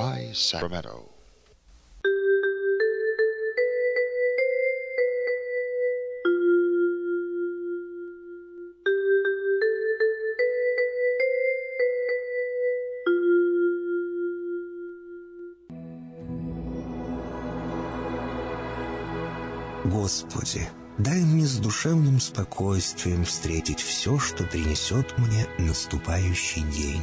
by Sacramento. Господи, дай мне с душевным спокойствием встретить все, что принесет мне наступающий день.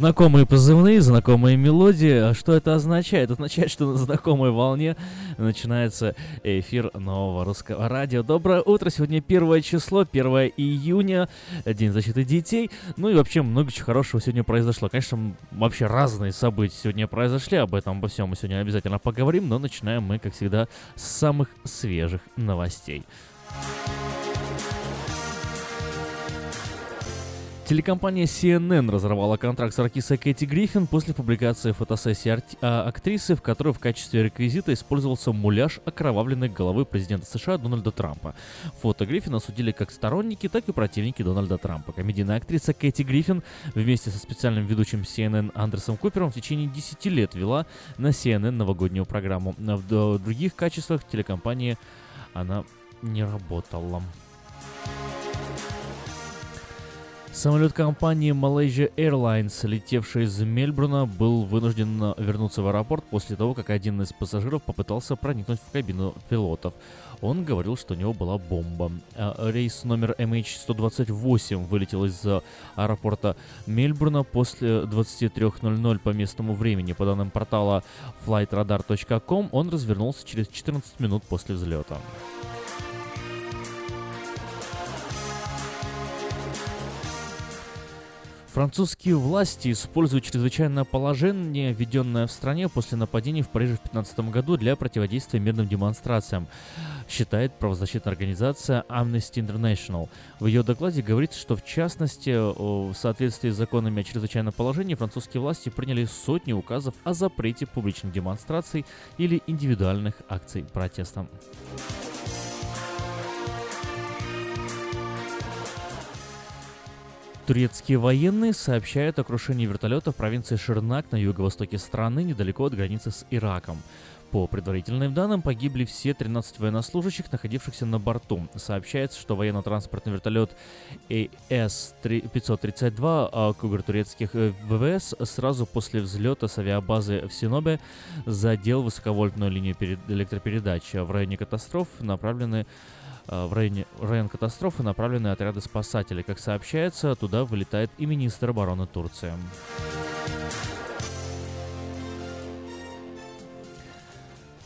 Знакомые позывные, знакомые мелодии. А что это означает? Это означает, что на знакомой волне начинается эфир нового русского радио. Доброе утро, сегодня первое число, 1 июня, День защиты детей. Ну и вообще много чего хорошего сегодня произошло. Конечно, вообще разные события сегодня произошли, об этом, обо всем мы сегодня обязательно поговорим, но начинаем мы, как всегда, с самых свежих новостей. Телекомпания CNN разорвала контракт с артисткой Кэти Гриффин после публикации фотосессии арти- а, актрисы, в которой в качестве реквизита использовался муляж окровавленной головы президента США Дональда Трампа. Фото Гриффина судили как сторонники, так и противники Дональда Трампа. Комедийная актриса Кэти Гриффин вместе со специальным ведущим CNN Андерсом Купером в течение 10 лет вела на CNN новогоднюю программу. В других качествах телекомпании она не работала. Самолет компании Malaysia Airlines, летевший из Мельбурна, был вынужден вернуться в аэропорт после того, как один из пассажиров попытался проникнуть в кабину пилотов. Он говорил, что у него была бомба. А рейс номер MH128 вылетел из аэропорта Мельбурна после 23.00 по местному времени. По данным портала flightradar.com, он развернулся через 14 минут после взлета. Французские власти используют чрезвычайное положение, введенное в стране после нападений в Париже в 2015 году для противодействия мирным демонстрациям, считает правозащитная организация Amnesty International. В ее докладе говорится, что в частности, в соответствии с законами о чрезвычайном положении, французские власти приняли сотни указов о запрете публичных демонстраций или индивидуальных акций протеста. Турецкие военные сообщают о крушении вертолета в провинции Ширнак на юго-востоке страны, недалеко от границы с Ираком. По предварительным данным, погибли все 13 военнослужащих, находившихся на борту. Сообщается, что военно-транспортный вертолет АС-532 Кугар турецких э, ВВС сразу после взлета с авиабазы в Синобе задел высоковольтную линию электропередач. В районе катастроф направлены в районе, район катастрофы направлены отряды спасателей. Как сообщается, туда вылетает и министр обороны Турции.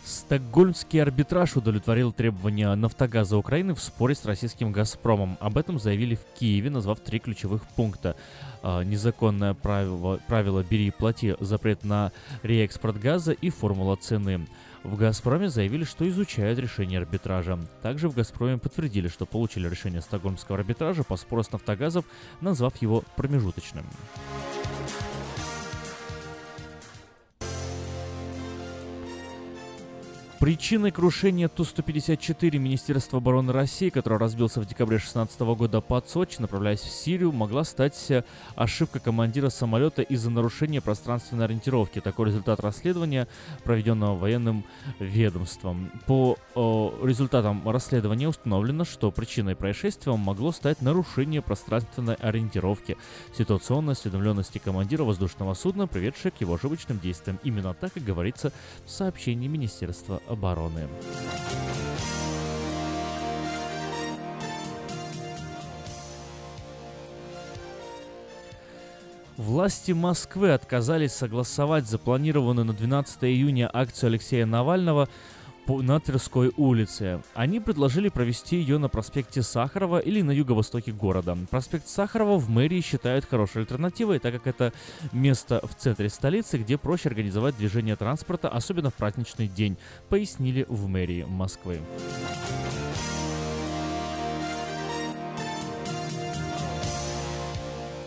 Стокгольмский арбитраж удовлетворил требования «Нафтогаза Украины» в споре с российским «Газпромом». Об этом заявили в Киеве, назвав три ключевых пункта. А, незаконное правило, правило «бери и плати», запрет на реэкспорт газа и формула цены. В «Газпроме» заявили, что изучают решение арбитража. Также в «Газпроме» подтвердили, что получили решение Стокгольмского арбитража по спору с «Нафтогазов», назвав его промежуточным. Причиной крушения Ту-154 Министерства обороны России, который разбился в декабре 2016 года под Сочи, направляясь в Сирию, могла стать э, ошибка командира самолета из-за нарушения пространственной ориентировки. Такой результат расследования, проведенного военным ведомством. По о, результатам расследования установлено, что причиной происшествия могло стать нарушение пространственной ориентировки, ситуационной осведомленности командира воздушного судна, приведшее к его ошибочным действиям. Именно так и говорится в сообщении Министерства. Власти Москвы отказались согласовать запланированную на 12 июня акцию Алексея Навального на Тверской улице. Они предложили провести ее на проспекте Сахарова или на юго-востоке города. Проспект Сахарова в мэрии считают хорошей альтернативой, так как это место в центре столицы, где проще организовать движение транспорта, особенно в праздничный день, пояснили в мэрии Москвы.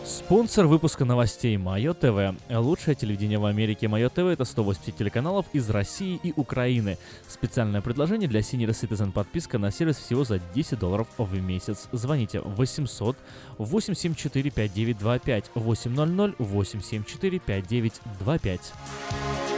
Спонсор выпуска новостей Майо ТВ. Лучшее телевидение в Америке Майо ТВ это 180 телеканалов из России и Украины. Специальное предложение для Senior Citizen подписка на сервис всего за 10 долларов в месяц. Звоните 800 874 5925 800 874 5925.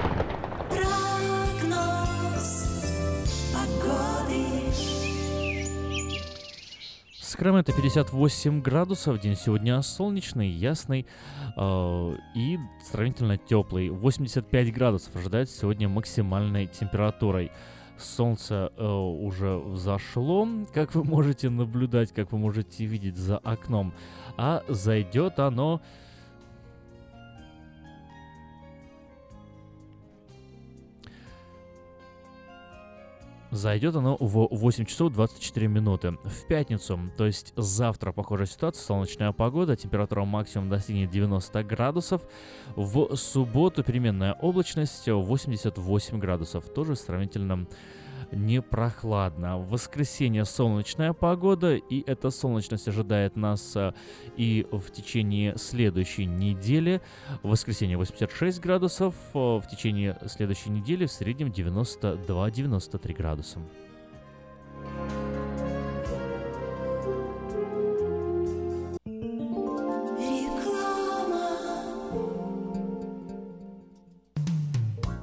Сакраменто 58 градусов, день сегодня солнечный, ясный э, и сравнительно теплый. 85 градусов ожидается сегодня максимальной температурой. Солнце э, уже взошло, как вы можете наблюдать, как вы можете видеть за окном. А зайдет оно Зайдет оно в 8 часов 24 минуты. В пятницу, то есть завтра, похожая ситуация, солнечная погода, температура максимум достигнет 90 градусов. В субботу переменная облачность 88 градусов, тоже сравнительно не прохладно. В воскресенье солнечная погода, и эта солнечность ожидает нас э, и в течение следующей недели. В воскресенье 86 градусов, э, в течение следующей недели в среднем 92-93 градуса.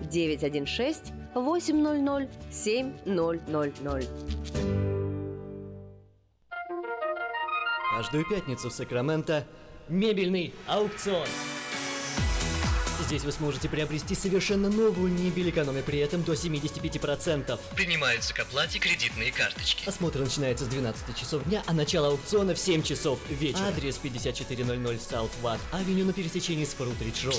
916 800 7000. Каждую пятницу в Сакраменто мебельный аукцион. Здесь вы сможете приобрести совершенно новую мебель, экономя при этом до 75%. Принимаются к оплате кредитные карточки. Осмотр начинается с 12 часов дня, а начало аукциона в 7 часов вечера. Адрес 5400 South Watt Авеню на пересечении с Фрутридж Роуд.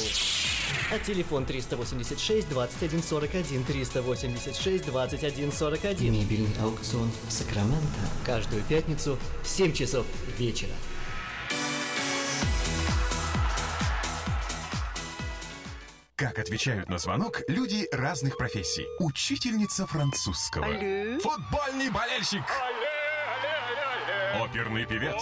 А телефон 386 2141 386 2141. Мебельный аукцион Сакраменто. Каждую пятницу в 7 часов вечера. Как отвечают на звонок люди разных профессий. Учительница французского. Футбольный болельщик. Оперный певец.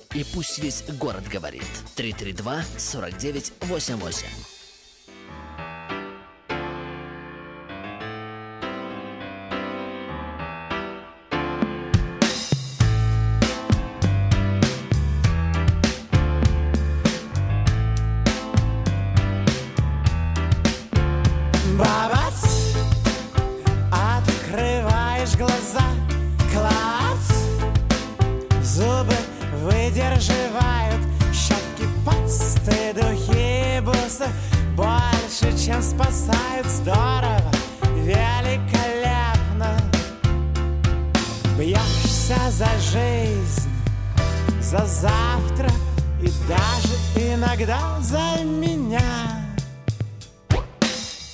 И пусть весь город говорит. 332 49 88. Чем спасают, здорово, великолепно. Бьешься за жизнь, за завтра и даже иногда за меня.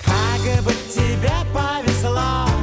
Как бы тебе повезло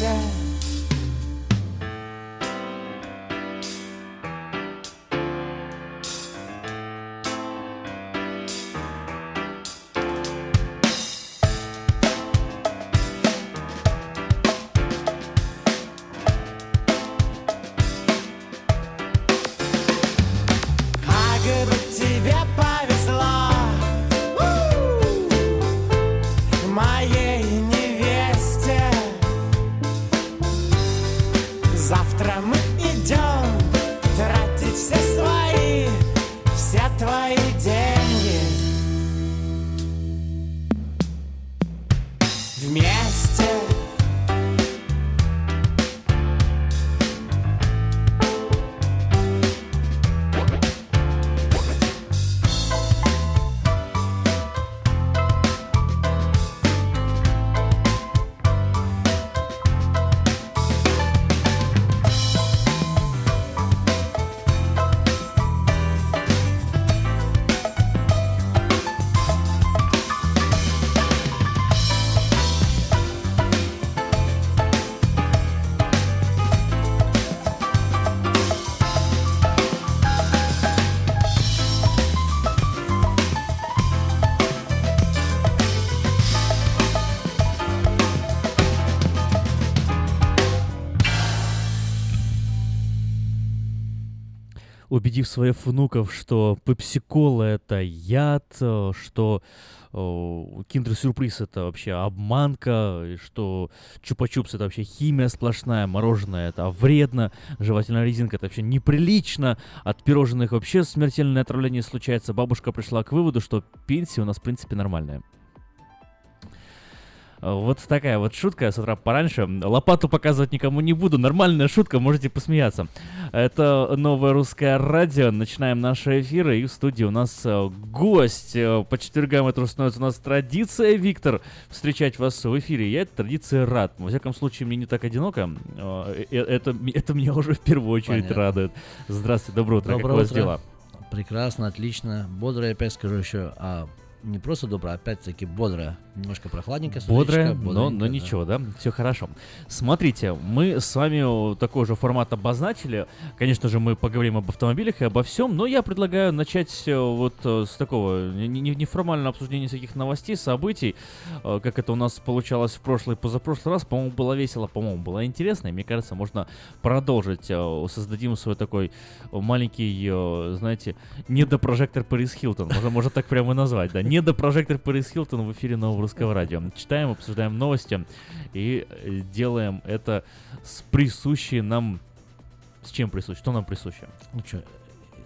вместе. Убедив своих внуков, что пепси-кола это яд, э, что киндер-сюрприз это вообще обманка, что чупа-чупс это вообще химия сплошная, мороженое это вредно, жевательная резинка это вообще неприлично, от пирожных вообще смертельное отравление случается. Бабушка пришла к выводу, что пенсия у нас в принципе нормальная. Вот такая вот шутка с утра пораньше. Лопату показывать никому не буду. Нормальная шутка, можете посмеяться. Это новое русское радио. Начинаем наши эфиры. И в студии у нас э, гость. Э, По четвергам это становится у нас традиция, Виктор, встречать вас в эфире. Я этой традиции рад. Во всяком случае, мне не так одиноко. Э, Это, это меня уже в первую очередь Понятно. радует. Здравствуйте, доброе утро. как Доброе у вас дела? Прекрасно, отлично. Бодрое, опять скажу еще. А не просто доброе, опять-таки бодрое. Немножко прохладненько. Бодрая, но, но бодренько, да. ничего, да, все хорошо. Смотрите, мы с вами такой же формат обозначили. Конечно же, мы поговорим об автомобилях и обо всем, но я предлагаю начать э, вот э, с такого не- не- неформального обсуждения всяких новостей, событий, э, как это у нас получалось в прошлый и позапрошлый раз. По-моему, было весело, по-моему, было интересно, и мне кажется, можно продолжить. Создадим свой такой маленький, знаете, недопрожектор Пэрис Хилтон. Можно, можно так прямо и назвать, да. Недопрожектор Пэрис Хилтон в эфире Нового Русского Радио. Читаем, обсуждаем новости и э, делаем это с присущей нам... С чем присуще? Что нам присуще? Ну что,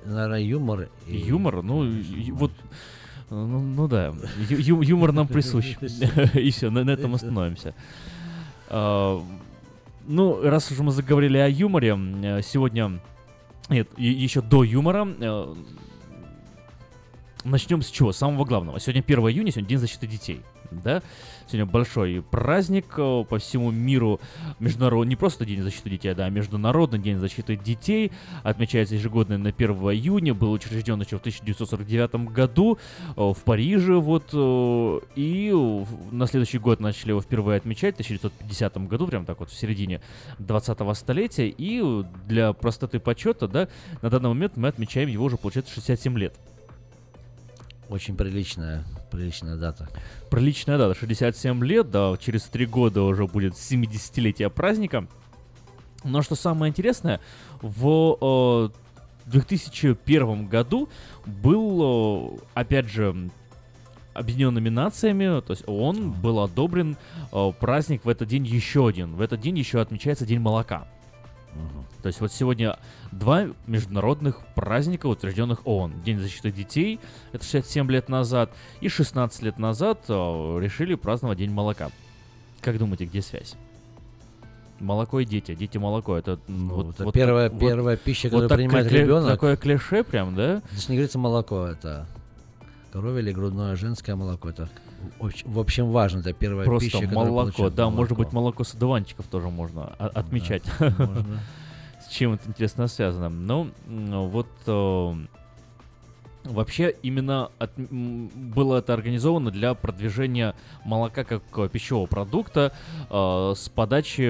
наверное, юмор. и- Юмор? Ну, и- вот... Ну, ну да, Ю- юмор нам присущ. И все, на, на этом остановимся. А, Ну, раз уж мы заговорили о юморе, э, сегодня... Нет, еще до юмора... Начнем с чего? С самого главного. Сегодня 1 июня, сегодня День защиты детей. Да? Сегодня большой праздник э, по всему миру. Международный, не просто День защиты детей, да, а Международный день защиты детей. Отмечается ежегодно на 1 июня. Был учрежден еще в 1949 году э, в Париже. Вот, э, и на следующий год начали его впервые отмечать, в 1950 году, прям так вот в середине 20-го столетия. И для простоты почета, да, на данный момент мы отмечаем его уже, получается, 67 лет. Очень приличная, приличная дата. Приличная дата, 67 лет, да, через 3 года уже будет 70-летие праздника. Но что самое интересное, в э, 2001 году был, э, опять же, Объединенными Нациями, то есть ООН, был одобрен э, праздник в этот день еще один. В этот день еще отмечается День молока. Мгм. То есть вот сегодня два международных праздника, утвержденных ООН. День защиты детей, это 67 лет назад, и 16 лет назад э, решили праздновать День молока. Как думаете, где связь? Молоко и дети. Дети молоко. Это, Ну, вот, это вот первая, так- первая пища, вот которую так принимает кле- ребенок. Такое клише прям, да? Здесь не говорится молоко, это коровье или грудное женское молоко. Это в общем важно, это первая Просто пища, молоко. получает Да, может быть, молоко. молоко с одуванчиков тоже можно отмечать. Можно. С чем это интересно связано? Ну, вот э, Вообще, именно от- было это организовано для продвижения молока как э, пищевого продукта э, с подачи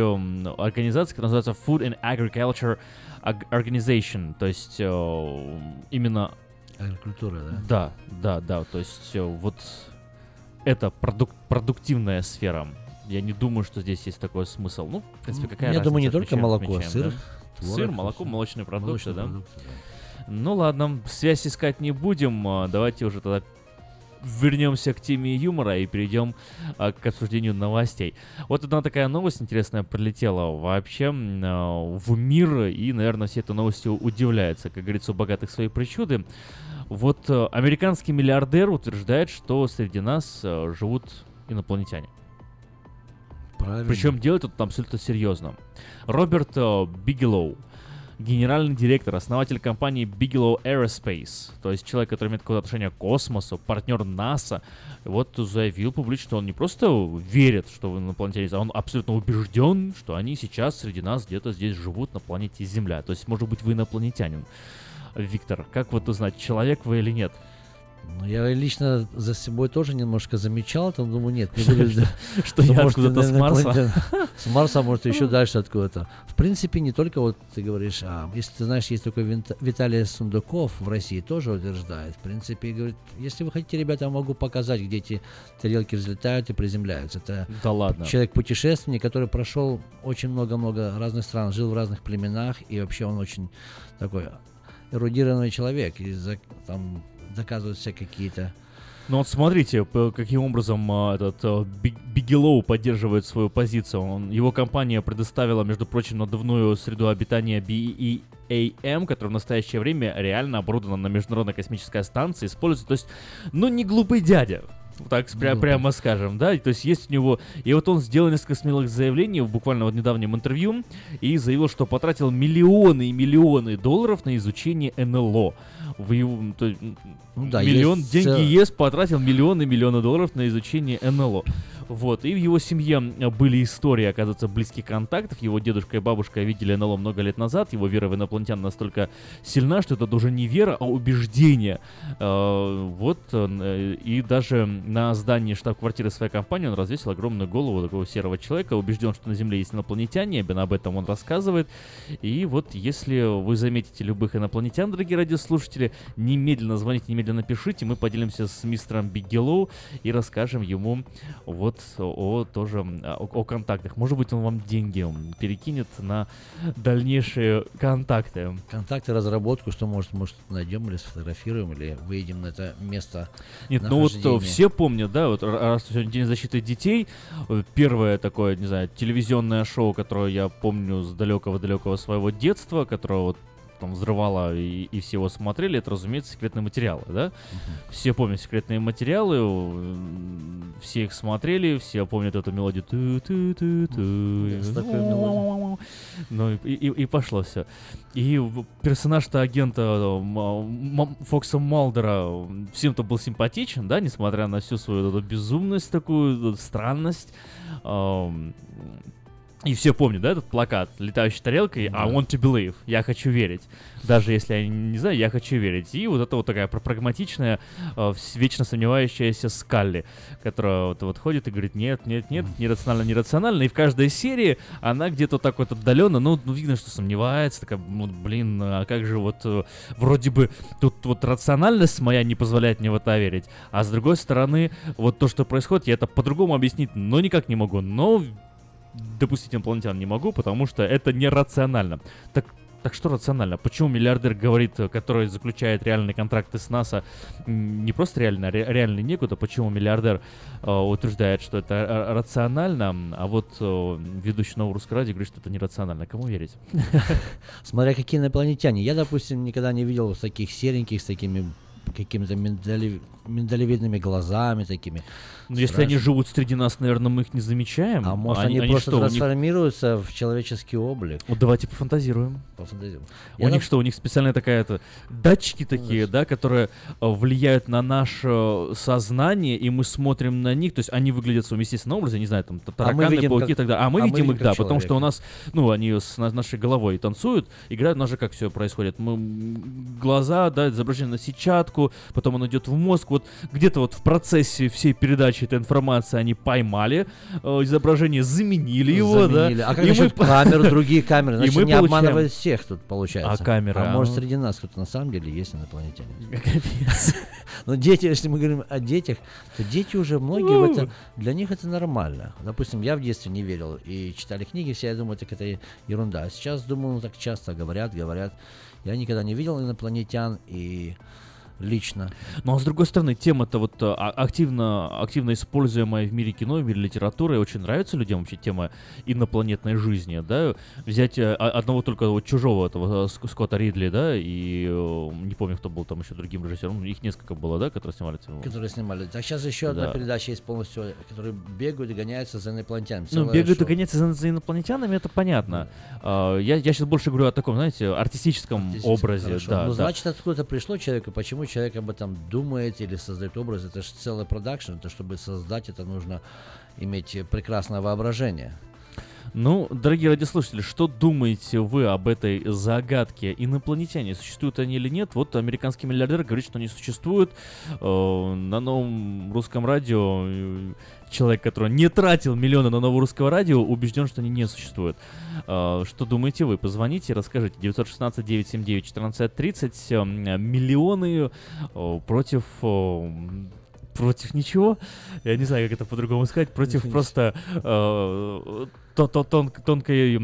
организации, которая называется Food and Agriculture Ag- Organization. То есть э, именно Агрикультура, да? да, да, да. То есть э, вот это продук- продуктивная сфера. Я не думаю, что здесь есть такой смысл. Ну, в принципе, какая Я думаю, не разница, только отмечаем, молоко, а отмечаем, сыр, да? творог, Сыр, молоко, молочные продукты, Молочные да? продукты, да. Ну ладно, связь искать не будем. а, Давайте уже тогда вернемся к теме юмора и перейдем а, к обсуждению новостей. Вот одна такая новость интересная прилетела вообще а, в мир, и, наверное, все этой новостью удивляются. Как говорится, у богатых свои причуды. Вот э, американский миллиардер утверждает, что среди нас э, живут инопланетяне. Правильно. Причем делает это абсолютно серьезно. Роберт э, Бигелоу, генеральный директор, основатель компании Bigelow Aerospace, то есть человек, который имеет какое-то отношение к космосу, партнер НАСА, вот заявил публично, что он не просто верит, что вы инопланетяне, а он абсолютно убежден, что они сейчас среди нас где-то здесь живут на планете Земля. То есть, может быть, вы инопланетянин. Виктор, как вот узнать, человек вы или нет? Ну, я лично за собой тоже немножко замечал, там думаю, нет, не буду... Что я откуда-то с Марса? С Марса, а может, еще дальше откуда-то. В принципе, не только вот ты говоришь, а если ты знаешь, есть такой Виталий Сундуков в России тоже утверждает. В принципе, говорит, если вы хотите, ребята, я могу показать, где эти тарелки взлетают и приземляются. Это Да ладно. человек-путешественник, который прошел очень много-много разных стран, жил в разных племенах, и вообще он очень такой эрудированный человек, и за- там доказывают все какие-то Ну вот смотрите, каким образом а, этот а, Би- Бигелоу поддерживает свою позицию. Он, его компания предоставила, между прочим, надувную среду обитания BEAM, которая в настоящее время реально оборудована на Международной космической станции, используется, то есть, ну не глупый дядя. Так спря- Глупый. прямо скажем, да, то есть есть у него, и вот он сделал несколько смелых заявлений в буквально вот недавнем интервью и заявил, что потратил миллионы и миллионы долларов на изучение НЛО. В его, то Ну да, миллион есть деньги ЕС потратил миллионы миллионы долларов на изучение НЛО. Вот, и в его семье э, были истории, оказывается, близких контактов. Его дедушка и бабушка видели НЛО много лет назад. Его вера в инопланетян настолько сильна, что это уже не вера, а убеждение. Э, Вот, э, и даже на здании штаб-квартиры своей компании он развесил огромную голову такого серого человека, убежден, что на Земле есть инопланетяне, именно об этом он рассказывает. И вот, если вы заметите любых инопланетян, дорогие радиослушатели, немедленно звоните, немедленно пишите, мы поделимся с мистером Бигелоу и расскажем ему вот о, тоже м, о, о контактах. Может быть, он вам деньги перекинет на дальнейшие контакты. контакты, разработку, что может, может найдем или сфотографируем, или выйдем на это место Нет, ну вот э, все помнят, да, вот раз сегодня День защиты детей, э, первое такое, не знаю, телевизионное шоу, которое я помню с далекого-далекого своего детства, которое вот там взрывало и, и все его смотрели, это, разумеется, секретные материалы, да? Все помнят секретные материалы, все их смотрели, все помнят эту мелодию. Мелодией. Ну и, и- и пошло все. И персонаж-то агента э, Фокса Малдера всем-то был симпатичен, да, несмотря на всю свою эту безумность такую, странность. И все помнят, да, этот плакат летающей тарелкой I want to believe, я хочу верить. Даже если я не знаю, я хочу верить. И вот это вот такая пр- прагматичная, э, вечно сомневающаяся Скалли, которая вот, вот ходит и говорит, нет, нет, нет, нерационально, нерационально. И в каждой серии она где-то так вот отдаленно, ну, ну, видно, что сомневается, такая, ну, блин, а как же вот э, вроде бы тут вот рациональность моя не позволяет мне в это верить, а с другой стороны, вот то, что происходит, я это по-другому объяснить, но никак не могу. Но допустить инопланетян не могу, потому что это нерационально. Так, так что рационально? Почему миллиардер говорит, который заключает реальные контракты с НАСА, не просто реально, а ре- реально некуда, почему миллиардер э, утверждает, что это э, рационально, а вот э, ведущий нового русского радио говорит, что это нерационально. Кому верить? Смотря какие инопланетяне. Я, допустим, никогда не видел таких сереньких с такими какими-то медали- миндалевидными глазами такими. Ну, если они живут среди нас, наверное, мы их не замечаем. А может, они, просто что, у них- трансформируются в человеческий облик. Вот давайте пофантазируем. Пофантазируем. У Я них нап- что, у них специальная такая это датчики такие, да, которые э, влияют на наше сознание, и мы смотрим на них, то есть они выглядят в своем естественном образе, не знаю, там т- тараканы, видим пауки и как- так далее. А мы а мы видим их, видим да, как потому что у нас, ну, они с на- нашей головой танцуют, играют, у нас же как все происходит. Мы глаза, да, изображение на сетчатку, потом он идет в мозг, вот где-то вот в процессе всей передачи этой информации они поймали э, изображение, заменили его, Заменили. да. А как и мы насчет камер, другие камеры? И Значит, мы не получаем- обманывают всех тут получается. А камеры, А а может среди нас кто-то на самом деле есть инопланетяне? Капец. Но дети, если мы говорим о детях, то дети уже многие в Ну. это, для них это нормально. Допустим, я в детстве не верил и читали книги, все, я думаю, так это ерунда. А сейчас думаю, ну, так часто говорят, говорят. Я никогда не видел инопланетян и лично. Ну а с другой стороны, тема-то вот а, активно, активно используемая в мире кино, в мире литературы, очень нравится людям вообще тема инопланетной жизни, да, взять э, одного только вот чужого этого э, Ск- Скотта Ридли, да, и э, не помню, кто был там еще другим режиссером, их несколько было, да, которые снимали эту- Которые снимали. Так сейчас еще одна Да. передача есть полностью, которые бегают и гоняются за инопланетянами. Ну, бегают и шоу. гоняться за, за инопланетянами, это понятно. А, я, я сейчас больше говорю о таком, знаете, артистическом Естественно, образе, хорошо. да, Ну, да. значит, откуда пришло человеку, почему человек об этом думает или создает образ, это же целый продакшн, это чтобы создать это нужно иметь прекрасное воображение. Ну, дорогие радиослушатели, что думаете вы об этой загадке? Инопланетяне, существуют они или нет? Вот американский миллиардер говорит, что они существуют. Э, на новом русском радио человек, который не тратил миллионы на новое русское радио, убежден, что они не существуют. Э, что думаете вы? Позвоните, расскажите. 916-979-1430. э, Миллионы против... Против ничего, я не знаю, как это по-другому сказать, против Против просто э, то, то, тон- тонкой э,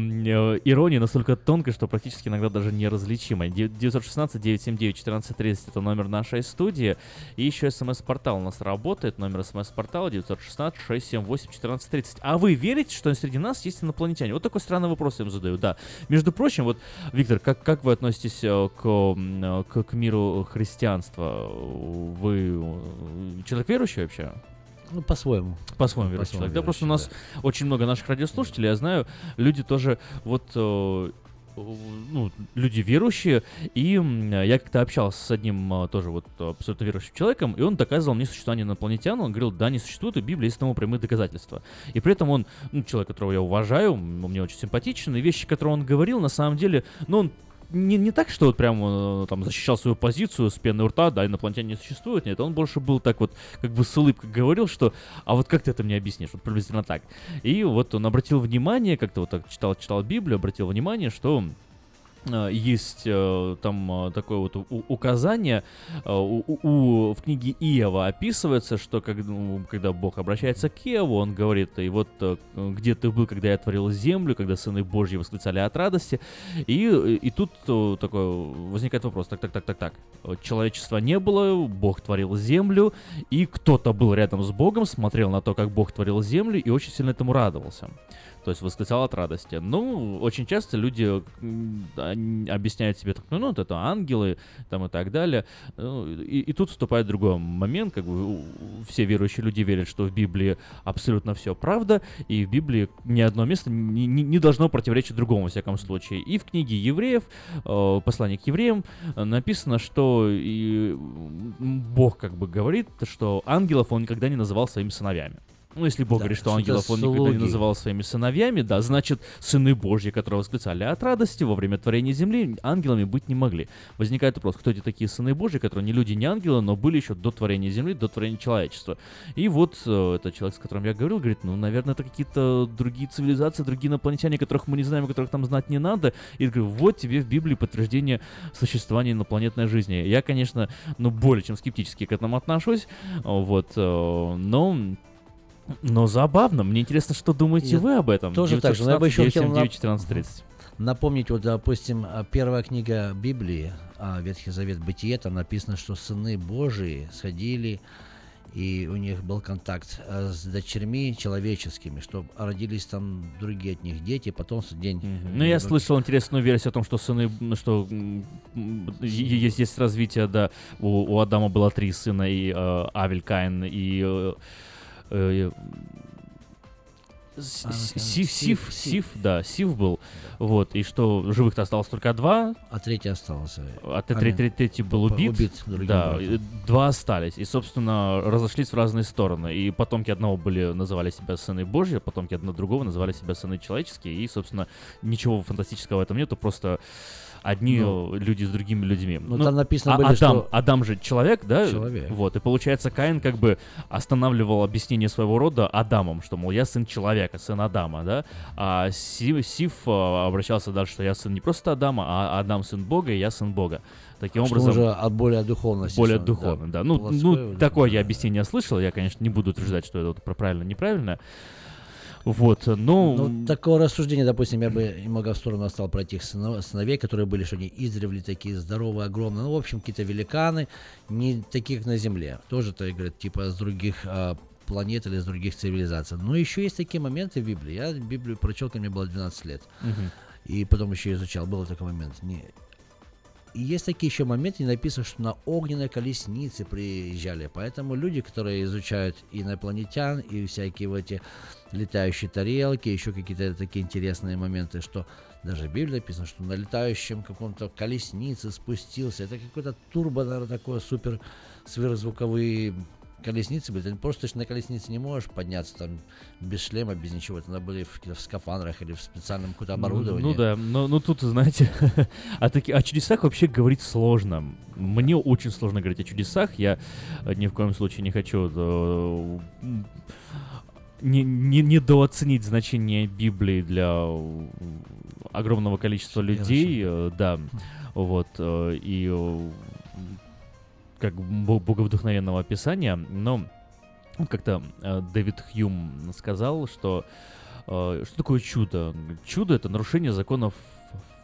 иронии, настолько тонкой, что практически иногда даже неразличимой. 916-979-1430 это номер нашей студии. И еще смс-портал у нас работает. Номер смс-портала 916-678-1430. А вы верите, что среди нас есть инопланетяне? Вот такой странный вопрос я им задаю. Да. Между прочим, вот, Виктор, как, как вы относитесь э, к, э, к, к миру христианства? Вы э, человек верующий вообще? Ну, по-своему. По-своему верующий человек. Да, просто у нас очень много наших радиослушателей, я знаю, люди тоже вот э, ну, люди верующие, и я как-то общался с одним э, тоже вот абсолютно верующим человеком, и он доказывал мне существование инопланетян, он говорил, да, не существует, и в Библии есть тому прямые доказательства. И при этом он, ну, человек, которого я уважаю, м, мне очень симпатичен, и вещи, которые он говорил, на самом деле, ну, он не, не так, что вот прям э, там защищал свою позицию с пены у рта, да, инопланетяне не существуют, нет, он больше был так вот, как бы с улыбкой говорил, что, а вот как ты это мне объяснишь, вот приблизительно так. И вот он обратил внимание, как-то вот так читал, читал Библию, обратил внимание, что есть э, там э, такое вот указание э, у, у- у- в книге Иова описывается, что как, ну, когда Бог обращается к Иову, он говорит, и вот э, где ты был, когда я творил землю, когда сыны Божьи восклицали от радости, и, и тут э, такой возникает вопрос, так, так, так, так, так, э, человечества не было, Бог творил землю, и кто-то был рядом с Богом, смотрел на то, как Бог творил землю, и очень сильно этому радовался. То есть восклицал от радости. Ну, очень часто люди объясняют себе так, ну, ну, вот это ангелы, там и так далее. Ну, И, и тут вступает другой момент, как бы все верующие люди верят, что в Библии абсолютно все правда, и в Библии ни одно место не, не- должно противоречить другому, во всяком случае. И в книге евреев, э, послание к евреям, э, написано, что и Бог как бы говорит, что ангелов он никогда не называл своими сыновьями. Ну, если Бог Да, говорит, что ангелов он никогда не слуги. называл своими сыновьями, да, значит, сыны Божьи, которые восклицали от радости во время творения земли, ангелами быть не могли. Возникает вопрос, кто эти такие сыны Божьи, которые не люди, не ангелы, но были еще до творения земли, до творения человечества. И вот э, этот человек, с которым я говорил, говорит, ну, наверное, это какие-то другие цивилизации, другие инопланетяне, которых мы не знаем, которых там знать не надо. И говорю, вот тебе в Библии подтверждение существования инопланетной жизни. Я, конечно, ну, более чем скептически к этому отношусь, вот, э, но... Но забавно, мне интересно, что думаете Я вы об этом. тоже так же, но я бы еще хотел нап- 1430. Напомнить, вот, допустим, а, первая книга Библии, а, Ветхий Завет, Бытие, там написано, что сыны Божии сходили и у них был контакт э, с дочерьми человеческими, что родились там другие от них дети, потом день. Ну, я слышал интересную версию о том, что сыны, что есть, есть развитие, да, у, у Адама было три сына, и э, Авель, Каин, и э, э, Сив, Сив, Сив, да, Сив был, вот, и что живых-то осталось только два, А третий остался. а третий, третий был убит, убит да, два остались, и, собственно, разошлись в разные стороны, и потомки одного были, называли себя сыны Божьи, потомки одного другого называли себя сыны человеческие, и, собственно, ничего фантастического в этом нету, просто одни Ну, люди с другими людьми. ну, там написано а были, Адам, что- Адам же человек, да? Человек. Вот, и получается, Каин как бы останавливал объяснение своего рода Адамом, что, мол, я сын человека, сын Адама, да? А Сив, Сив э, обращался дальше, что я сын не просто Адама, а Адам сын Бога, и я сын Бога. Таким Что образом... уже от более духовности. Более духовно, да. Ну, плотской, ну такое да. я объяснение слышал. Я, конечно, не буду утверждать, что это вот про правильно, неправильно. Вот, но... Ну, такого рассуждения, допустим, я бы немного в сторону стал про тех сынов- сыновей, которые были, что они издревле такие здоровые, огромные. Ну, в общем, какие-то великаны, не такие, как на Земле. Тоже, то говорят, типа с других а, планет или с других цивилизаций. Но еще есть такие моменты в Библии. Я Библию прочел, когда мне было 12 лет. Мгм. И потом еще изучал. Был такой момент. Не... И есть такие еще моменты, написано, что на огненной колеснице приезжали. Поэтому люди, которые изучают инопланетян и всякие вот эти летающие тарелки, еще какие-то такие интересные моменты, что даже в Библии написано, что на летающем каком-то колеснице спустился. Это какой-то турбо, наверное, такой супер сверхзвуковые колесницы были. Ты просто на колеснице не можешь подняться там без шлема, без ничего. Это надо были в, в скафандрах или в специальном каком-то оборудовании. Ну, ну да, но ну, тут, знаете, о, таки, о чудесах вообще говорить сложно. Мне очень сложно говорить о чудесах. Я э, ни в коем случае не хочу э, не, не, недооценить значение Библии для э, огромного количества людей. Да, вот. И как бо- боговдохновенного описания, но как-то э, Дэвид Хьюм сказал, что э, что такое чудо? Чудо это нарушение законов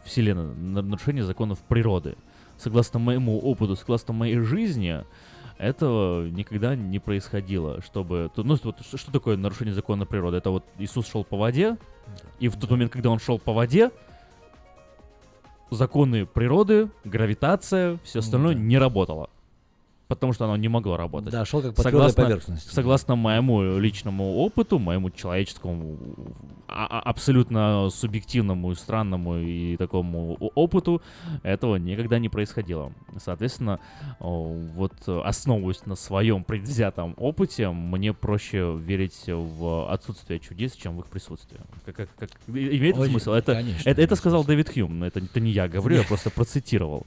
Вселенной, на- нарушение законов природы. Согласно моему опыту, согласно моей жизни, этого никогда не происходило, чтобы... то- Ну, что, что такое нарушение закона природы? Это вот Иисус шел по воде, и в тот момент, когда он шел по воде, законы природы, гравитация, все остальное да. не работало. Потому что оно не могло работать. Да, шел как по твердой поверхности. Согласно моему личному опыту, моему человеческому, а- а- абсолютно субъективному, и странному и такому опыту, этого никогда не происходило. Соответственно, вот основываясь на своем предвзятом опыте, мне проще верить в отсутствие чудес, чем в их присутствие. Как, как- как- имеет это Очень- смысл? Это, конечно, это, это имеет сказал Дэвид Хьюм, это, это не я говорю, я просто процитировал.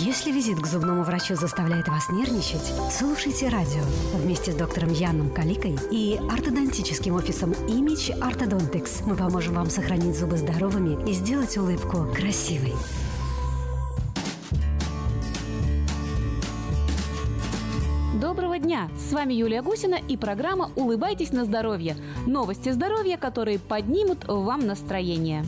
Если визит к зубному врачу заставляет вас нервничать, слушайте радио вместе с доктором Яном Каликой и ортодонтическим офисом Image Orthodontics. Мы поможем вам сохранить зубы здоровыми и сделать улыбку красивой. Доброго дня! С вами Юлия Гусина и программа «Улыбайтесь на здоровье». Новости здоровья, которые поднимут вам настроение.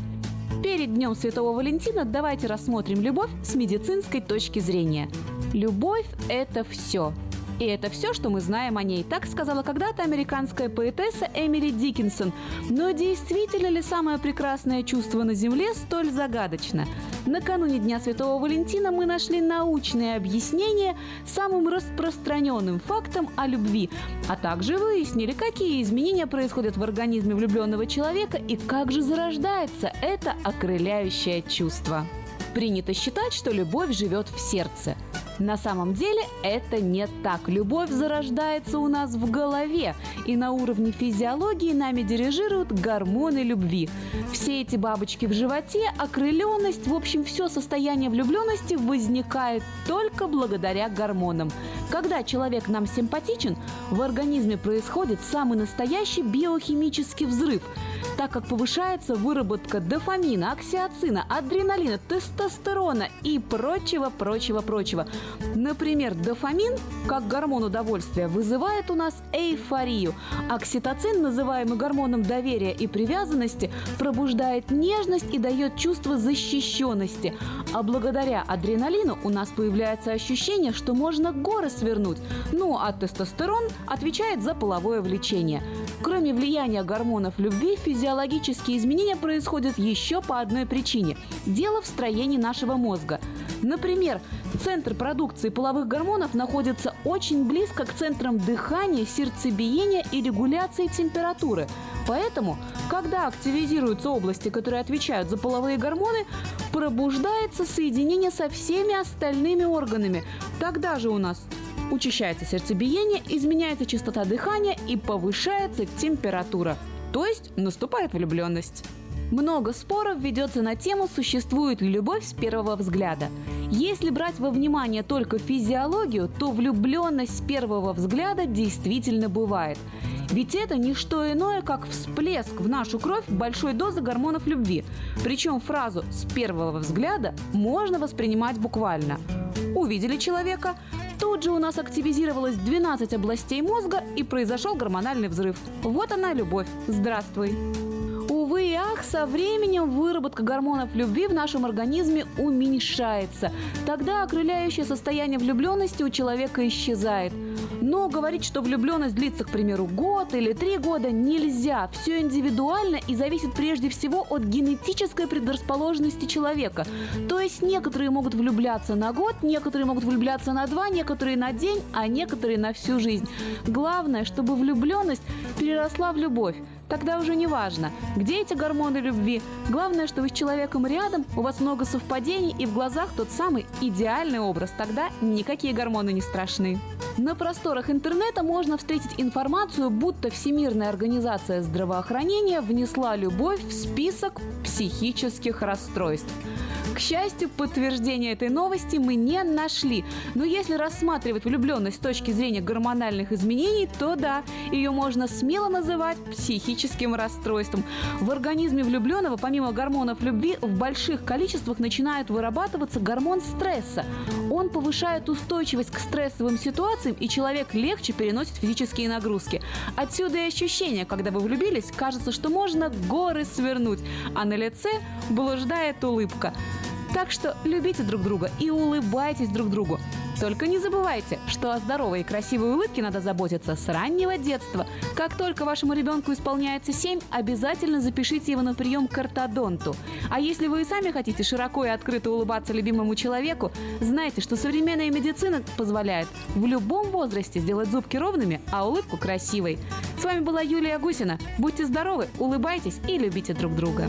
Перед Днем Святого Валентина давайте рассмотрим любовь с медицинской точки зрения. Любовь – это все. И это все, что мы знаем о ней. Так сказала когда-то американская поэтесса Эмили Диккенсон. Но действительно ли самое прекрасное чувство на Земле столь загадочно? Накануне Дня Святого Валентина мы нашли научное объяснение самым распространенным фактом о любви, а также выяснили, какие изменения происходят в организме влюбленного человека и как же зарождается это окрыляющее чувство. Принято считать, что любовь живет в сердце. На самом деле это не так. Любовь зарождается у нас в голове, и на уровне физиологии нами дирижируют гормоны любви. Все эти бабочки в животе, окрыленность, в общем, все состояние влюбленности возникает только благодаря гормонам. Когда человек нам симпатичен, в организме происходит самый настоящий биохимический взрыв – так как повышается выработка дофамина, оксиоцина, адреналина, тестостерона и прочего-прочего-прочего. Например, дофамин, как гормон удовольствия, вызывает у нас эйфорию. Окситоцин, называемый гормоном доверия и привязанности, пробуждает нежность и дает чувство защищенности. А благодаря адреналину у нас появляется ощущение, что можно горы свернуть. Ну а тестостерон отвечает за половое влечение. Кроме влияния гормонов любви, физиологические изменения происходят еще по одной причине. Дело в строении нашего мозга. Например, центр продукции половых гормонов находится очень близко к центрам дыхания, сердцебиения и регуляции температуры. Поэтому, когда активизируются области, которые отвечают за половые гормоны, пробуждается соединение со всеми остальными органами. Тогда же у нас учащается сердцебиение, изменяется частота дыхания и повышается температура. То есть наступает влюбленность. Много споров ведется на тему, существует ли любовь с первого взгляда. Если брать во внимание только физиологию, то влюбленность с первого взгляда действительно бывает. Ведь это не что иное, как всплеск в нашу кровь большой дозы гормонов любви. Причем фразу «с первого взгляда» можно воспринимать буквально. Увидели человека, Тут же у нас активизировалось 12 областей мозга и произошел гормональный взрыв. Вот она, любовь. Здравствуй. Увы и ах, со временем выработка гормонов любви в нашем организме уменьшается. Тогда окрыляющее состояние влюбленности у человека исчезает. Но говорить, что влюбленность длится, к примеру, год или три года, нельзя. Все индивидуально и зависит прежде всего от генетической предрасположенности человека. То есть некоторые могут влюбляться на год, некоторые могут влюбляться на два, некоторые на день, а некоторые на всю жизнь. Главное, чтобы влюбленность переросла в любовь. Тогда уже не важно, где эти гормоны любви. Главное, что вы с человеком рядом, у вас много совпадений и в глазах тот самый идеальный образ. Тогда никакие гормоны не страшны. На просторах интернета можно встретить информацию, будто Всемирная организация здравоохранения внесла любовь в список психических расстройств. К счастью, подтверждения этой новости мы не нашли. Но если рассматривать влюбленность с точки зрения гормональных изменений, то да, ее можно смело называть психическим расстройством. В организме влюбленного, помимо гормонов любви, в больших количествах начинает вырабатываться гормон стресса. Он повышает устойчивость к стрессовым ситуациям, и человек легче переносит физические нагрузки. Отсюда и ощущение, когда вы влюбились, кажется, что можно горы свернуть, а на лице блуждает улыбка. Так что любите друг друга и улыбайтесь друг другу. Только не забывайте, что о здоровой и красивой улыбке надо заботиться с раннего детства. Как только вашему ребенку исполняется 7, обязательно запишите его на прием к ортодонту. А если вы и сами хотите широко и открыто улыбаться любимому человеку, знайте, что современная медицина позволяет в любом возрасте сделать зубки ровными, а улыбку красивой. С вами была Юлия Гусина. Будьте здоровы, улыбайтесь и любите друг друга.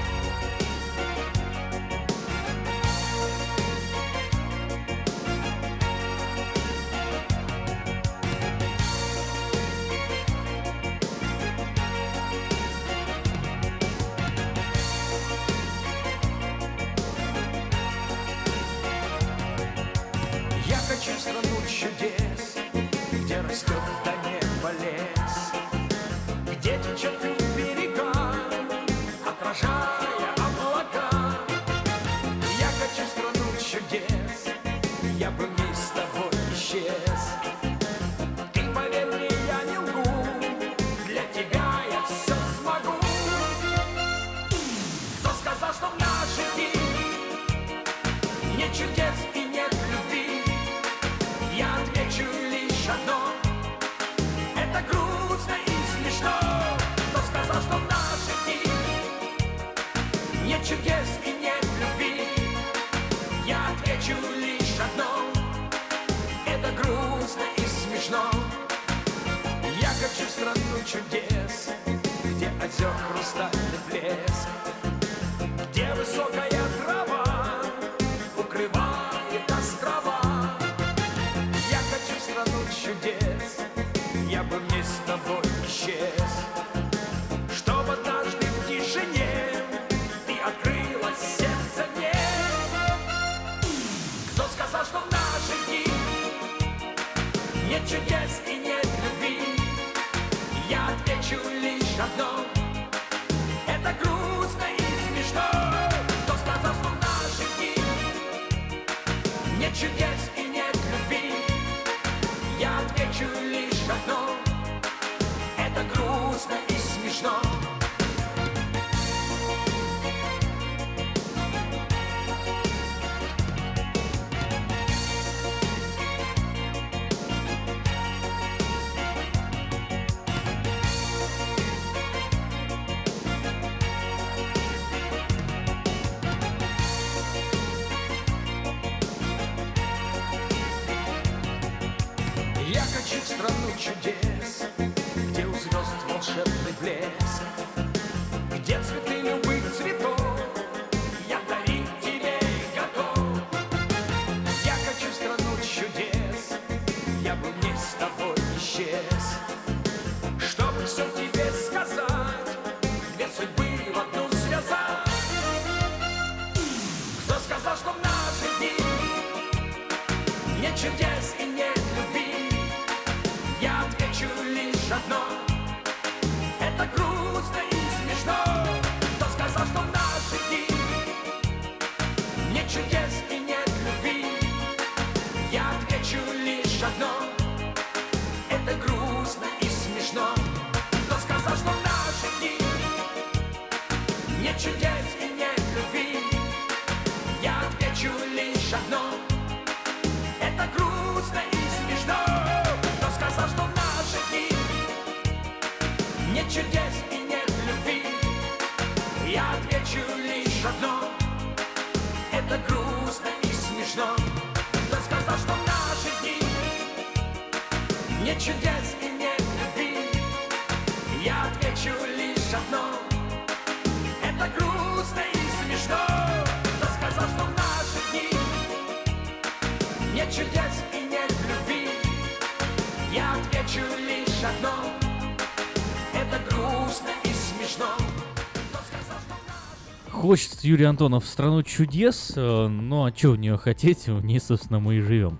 Юрий Антонов в страну чудес, э, ну а что в нее хотеть, в ней, собственно, мы и живем.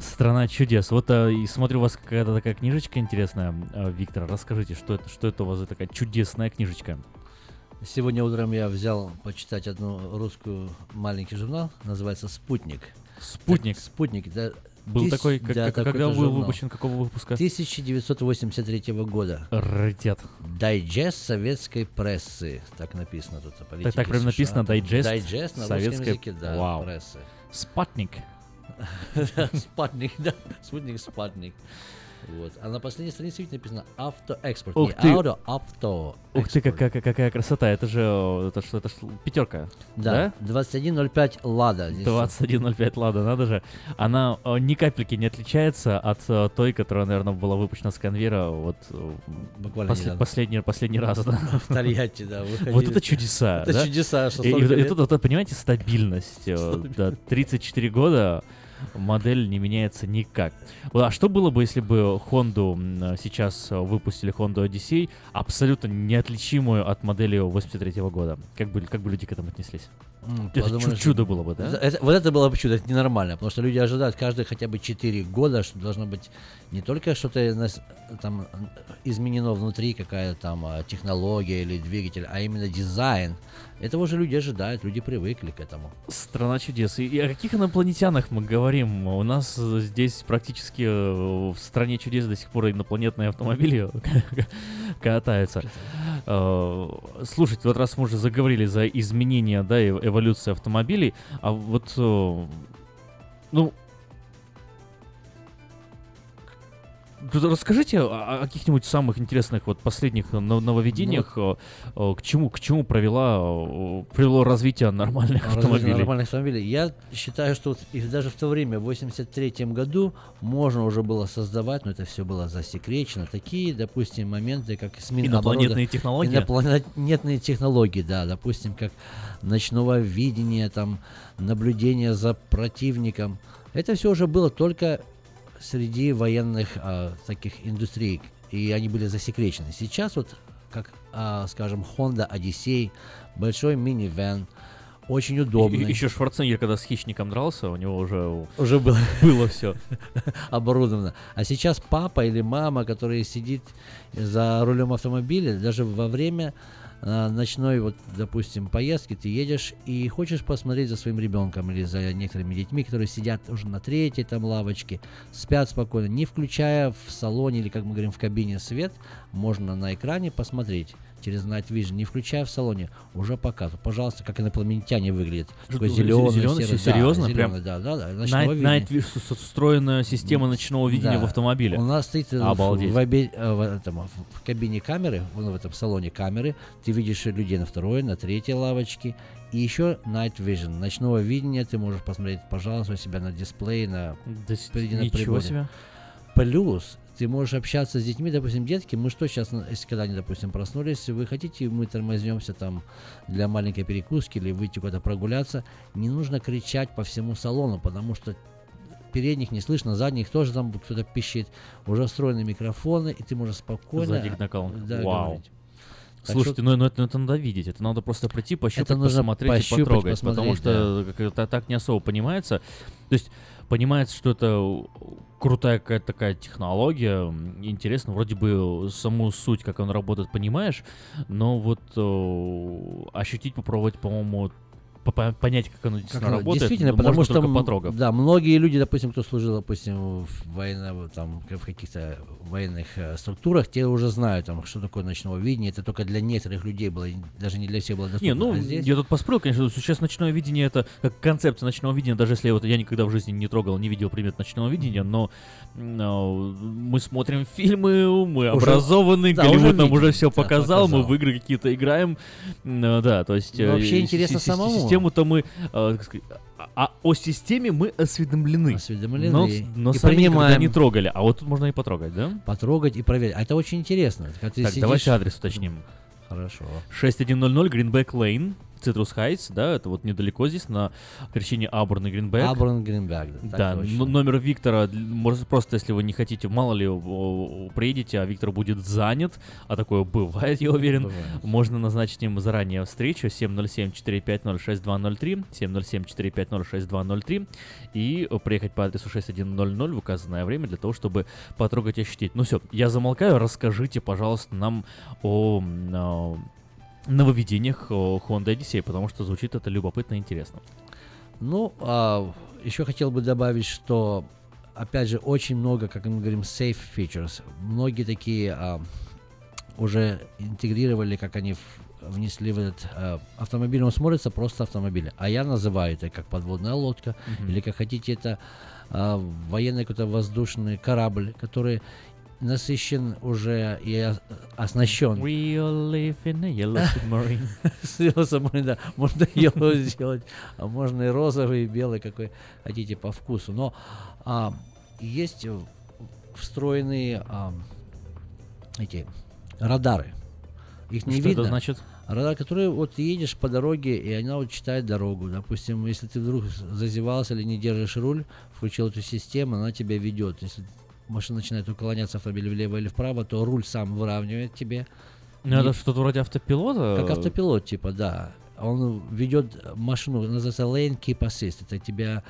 Страна чудес. Вот э, и смотрю, у вас какая-то такая книжечка интересная. Э, Виктор, расскажите, что это, что это у вас за такая чудесная книжечка? Сегодня утром я взял почитать одну русскую маленький журнал, называется «Спутник». «Спутник»? Так, «Спутник», да. Был Тыс- такой, как- да, как- когда был журнал. выпущен, какого выпуска? 1983 года. Раритет. Дайджест советской прессы. Так написано тут. о Так, политике так прям США. написано, дайджест, Дайджест на советской- языке, да, Вау. прессы. Спутник. Спутник, да. Спутник, спутник. Вот. А на последней странице видите написано автоэкспорт. Ух не ты. аудио, авто. Ух ты, какая, какая красота. Это же, это что, это ж пятерка. Да, 2105 Лада. Здесь 21.05 Лада, надо же. Она ни капельки не отличается от той, которая, наверное, была выпущена с конвейера вот Буквально недавно. последний, последний раз. Да. В Тольятти, да, выходили. Вот это чудеса. Это да? чудеса, что И, и и тут, вот, понимаете, стабильность. Да, 34 года модель не меняется никак. А что было бы, если бы Honda сейчас выпустили Honda Odyssey, абсолютно неотличимую от модели 83 года? Как бы, как бы люди к этому отнеслись? М, Это чудо было бы, да? это- вот это было бы чудо, это ненормально, потому что люди ожидают каждые хотя бы 4 года, что должно быть не только что-то там изменено внутри, какая-то там а, технология или двигатель, а именно дизайн. Этого же люди ожидают, люди привыкли к этому. Страна чудес. И, о каких инопланетянах мы говорим? У нас здесь практически э, в стране чудес до сих пор инопланетные автомобили катаются. Э, Слушайте, вот раз мы уже заговорили за изменения, да, и эволюцию автомобилей, а вот, э, ну, Расскажите о, о каких-нибудь самых интересных вот последних но- нововведениях, э, э, к чему к чему провела э, привело развитие нормальных Развитие автомобилей. нормальных автомобилей. Я считаю, что вот даже в то время, в 83 году, можно уже было создавать, но это все было засекречено, такие, допустим, моменты, как смена Инопланетные технологии? Инопланетные технологии, да, допустим, как ночного видения, там, наблюдение за противником. Это все уже было только среди военных а, таких индустрий, и они были засекречены. Сейчас вот, как, а, скажем, Honda Odyssey, большой минивэн, очень удобный. Еще Шварценеггер, когда с хищником дрался, у него уже Уже было. было все. оборудовано. А сейчас папа или мама, который сидит за рулем автомобиля, даже во время а, ночной, вот, допустим, поездки, ты едешь и хочешь посмотреть за своим ребенком или за некоторыми детьми, которые сидят уже на третьей там лавочке, спят спокойно, не включая в салоне или, как мы говорим, в кабине свет, можно на экране посмотреть через Night Vision, не включая в салоне, уже показывают. Пожалуйста, как инопланетяне выглядят. Такой зеленый, зелёный, серый, серьезно? да, Прям да, да, да, Night. Night Vision, встроенная система ночного видения Да. в автомобиле. У нас стоит э, в- Обалдеть. В, обе- э, в этом, в кабине камеры, вон в этом салоне камеры, ты видишь людей на второй, на третьей лавочке. И еще Night Vision, ночного видения, ты можешь посмотреть, пожалуйста, у себя на дисплее, на, Да на приборе. себе. Плюс ты можешь общаться с детьми, допустим, детки, мы что сейчас, если когда они, допустим, проснулись, вы хотите, мы тормознемся там для маленькой перекуски или выйти куда-то прогуляться, не нужно кричать по всему салону, потому что передних не слышно, задних тоже там кто-то пищит, уже встроены микрофоны, и ты можешь спокойно... Сзади накал. да, Вау. говорить. Так Слушайте, что- ну, ну это, ну это надо видеть, это надо просто прийти, пощупать, Это нужно посмотреть пощупать, и потрогать, потому посмотреть, что как это так не особо понимается. То есть понимается, что это крутая какая-то такая технология, интересно, вроде бы саму суть, как он работает, понимаешь, но вот э, ощутить, попробовать, по-моему, по- по- понять, как оно Как действительно оно- работает, Действительно, потому что потрогав. да, многие люди, допустим, кто служил, допустим, в военно, там, в каких-то военных э, структурах, те уже знают, там, что такое ночное видение. Это только для некоторых людей было, даже не для всех было доступно. Не, ну, А здесь- я тут поспорил, конечно, сейчас ночное видение это как концепция ночного видения, даже если вот я никогда в жизни не трогал, не видел предмет ночного видения, но м, а, мы смотрим фильмы, мы Уже- образованы, да, Голливуд уже нам уже все да, показал, мы показал. в игры какие-то играем, а, да, то есть... Ну, э, вообще и интересно самому. Систему-то мы, сказать, а, а о системе мы осведомлены. Осведомлены Но, и но сами никогда принимаем. не трогали, а вот тут можно и потрогать, да? Потрогать и проверить. А это очень интересно. Так, сидишь- давайте адрес уточним. Хорошо. 6100 Greenback Lane, Citrus Heights, да, это вот недалеко здесь, на пересечении Абурн и Гринбек. Аброн Гринбек, да, Да, н- номер Виктора, может, просто если вы не хотите, мало ли, о, приедете, а Виктор будет занят, а такое бывает, я уверен, Бывает. можно назначить с ним заранее встречу 707-450-6203, 707-450-6203 и приехать по адресу 6100 в указанное время для того, чтобы потрогать и ощутить. Ну все, я замолкаю, расскажите, пожалуйста, нам о а, нововведениях о Honda Odyssey, потому что звучит это любопытно и интересно. Ну, а, еще хотел бы добавить, что, опять же, очень много, как мы говорим, safe features. Многие такие а, уже интегрировали, как они внесли в этот а, автомобиль. Он смотрится просто автомобиль. А я называю это как подводная лодка, Мгм. или как хотите, это а, военный какой-то воздушный корабль, который насыщен уже и оснащен. We all live in a yellow submarine. Yellow submarine, да. Можно yellow сделать, а можно и розовый, и белый, какой хотите по вкусу. Но а, есть встроенные а, эти радары. Их не Что это видно. значит? Радар, который вот едешь по дороге, и она вот читает дорогу. Допустим, если ты вдруг зазевался или не держишь руль, включил эту систему, она тебя ведет. Если машина начинает уклоняться автомобиль влево или вправо, то руль сам выравнивает тебе. Ну, это что-то вроде автопилота? как автопилот, типа, да. Он ведет машину, называется lane keep assist. Это тебя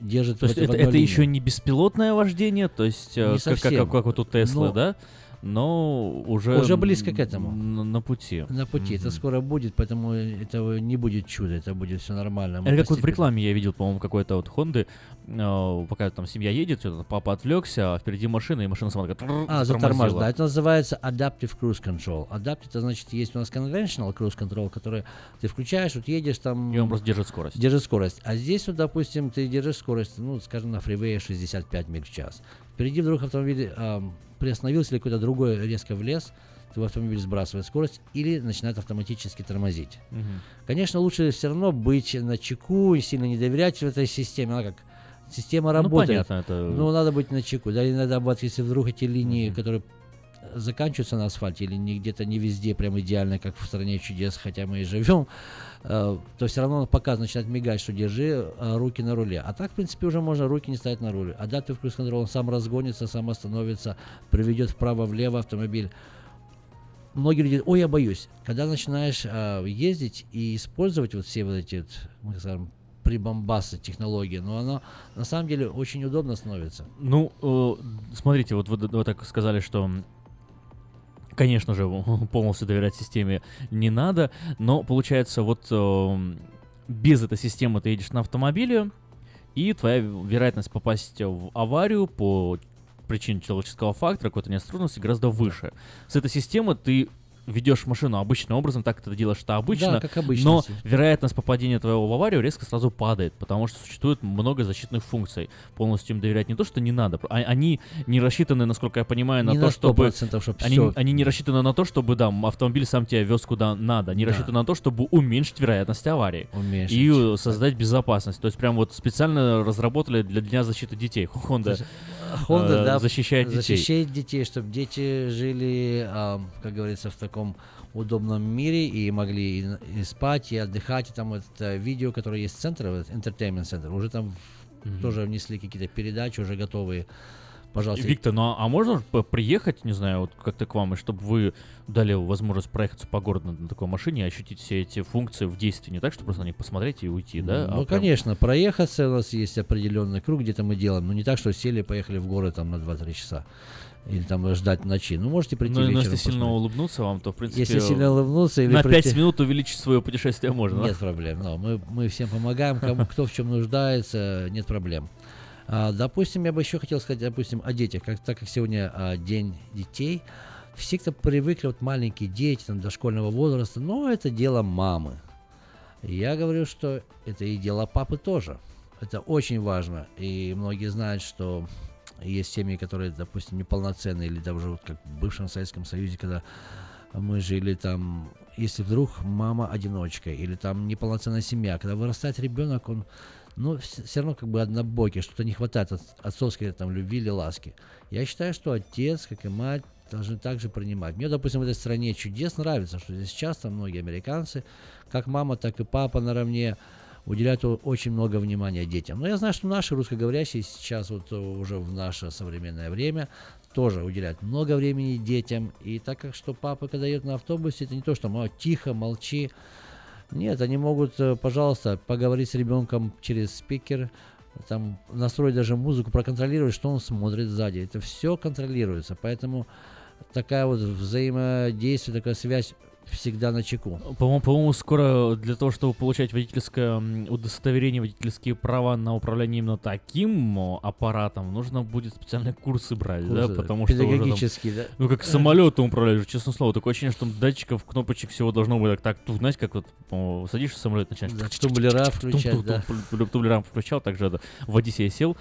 держит То есть это, это еще линии. не беспилотное вождение, то есть э, Не как, как, как, как вот у Теслы, Но- да? Но уже... Уже близко к этому. На, на пути. На пути. Это скоро будет, поэтому это не будет чудо, это будет все нормально. Мы Это как вот в рекламе я видел, по-моему, какой-то вот Хонды, э, пока там семья едет, что-то папа отвлекся, а впереди машина, и машина сама такая... А, затормозила. затормаживает. Да, это называется Adaptive Cruise Control. Adaptive, это значит, есть у нас Conventional Cruise Control, который ты включаешь, вот едешь там... И он просто держит скорость. Держит скорость. А здесь вот, допустим, ты держишь скорость, ну, скажем, на фривее 65 миль в час. Впереди вдруг автомобиль ам, приостановился или какой-то другой резко влез, твой автомобиль сбрасывает скорость или начинает автоматически тормозить. Мгм. Конечно, лучше все равно быть на чеку и сильно не доверять этой системе. Она как система Ну, работает. понятно, это- Но надо быть на чеку. Да, иногда бывает, если вдруг эти линии, которые заканчиваются на асфальте или не где-то не везде прям идеально, как в стране чудес, хотя мы и живем, э, то все равно пока начинает мигать, что держи э, руки на руле. А так, в принципе, уже можно руки не ставить на руль. Adaptive Cruise Control, он сам разгонится, сам остановится, приведет вправо-влево автомобиль. Многие люди ой, я боюсь. Когда начинаешь э, ездить и использовать вот все вот эти, мы скажем, прибамбасы технологии, но оно на самом деле очень удобно становится. Ну, э, смотрите, вот вы, вы так сказали, что, конечно же, полностью доверять системе не надо, но получается, вот э, без этой системы ты едешь на автомобиле, и твоя вероятность попасть в аварию по причине человеческого фактора, какой-то неосторожности, гораздо выше. С этой системы ты ведешь машину обычным образом, так ты делаешь это обычно, Да, как обычно, но вероятность попадения твоего в аварию резко сразу падает, потому что существует много защитных функций. Полностью им доверять не то, что не надо, а- они не рассчитаны, насколько я понимаю, на Не то, на чтобы... 100%, чтоб они, они не рассчитаны на то, чтобы, да, автомобиль сам тебя вез куда надо, они Да. рассчитаны на то, чтобы уменьшить вероятность аварии. Уменьшить. И создать безопасность. То есть прям вот специально разработали для Дня защиты детей Honda. Honda, э, да, защищает детей. Защищает детей, чтобы дети жили, а, как говорится, в таком удобном мире и могли и, и спать, и отдыхать. И там это видео, которое есть центр, вот, Entertainment Center, уже там Мгм. тоже внесли какие-то передачи, уже готовые. Пожалуйста. Виктор, ну а можно приехать, не знаю, вот как-то к вам, и чтобы вы дали возможность проехаться по городу на, такой машине и ощутить все эти функции в действии, не так, что просто на них посмотреть и уйти, да? Ну, а прям- конечно, проехаться у нас есть определенный круг, где-то мы делаем. Но не так, что сели, поехали в горы там на 2-3 часа. Или там ждать ночи. Ну, можете прийти Ну, но вечером если сильно посмотреть. улыбнуться вам, то, в принципе... Если сильно улыбнуться или На прийти- 5 минут увеличить свое путешествие можно, да? Нет проблем. но мы, мы всем помогаем, кому кто в чем нуждается, нет проблем. А, допустим, я бы еще хотел сказать, допустим, о детях, как, так как сегодня а, день детей, все, кто привыкли, вот маленькие дети, там, дошкольного возраста, но это дело мамы. Я говорю, что это и дело папы тоже. Это очень важно. И многие знают, что есть семьи, которые, допустим, неполноценные, или даже вот как в бывшем Советском Союзе, когда мы жили там, если вдруг мама одиночка, или там неполноценная семья, когда вырастает ребенок, он, ну, все равно как бы однобокий, что-то не хватает от отцовской там любви или ласки. Я считаю, что отец, как и мать, должны также принимать. Мне, допустим, в этой стране чудес нравится, что здесь часто многие американцы, как мама, так и папа наравне, уделяют очень много внимания детям. Но я знаю, что наши русскоговорящие сейчас вот э, уже в наше современное время тоже уделяют много времени детям. И так как что папа, когда едет на автобусе, это не то, что «Мама, тихо, молчи. Нет, они могут, э, пожалуйста, поговорить с ребенком через спикер, там настроить даже музыку, проконтролировать, что он смотрит сзади. Это все контролируется. Поэтому такая вот взаимодействие, такая связь всегда на чеку. По-моему, по-моему, скоро для того, чтобы получать водительское удостоверение, водительские права на управление именно таким аппаратом, нужно будет специальные курсы брать, да, Курсы, потому что педагогические, да. Ну, как самолетом управляешь, честное слово. Такое ощущение, что там датчиков, кнопочек всего должно быть так, так тут, знаете, как вот садишься в самолет, начинаешь... Да, тумблера включать, да. Тумблера включал, также это, в Одиссее сел.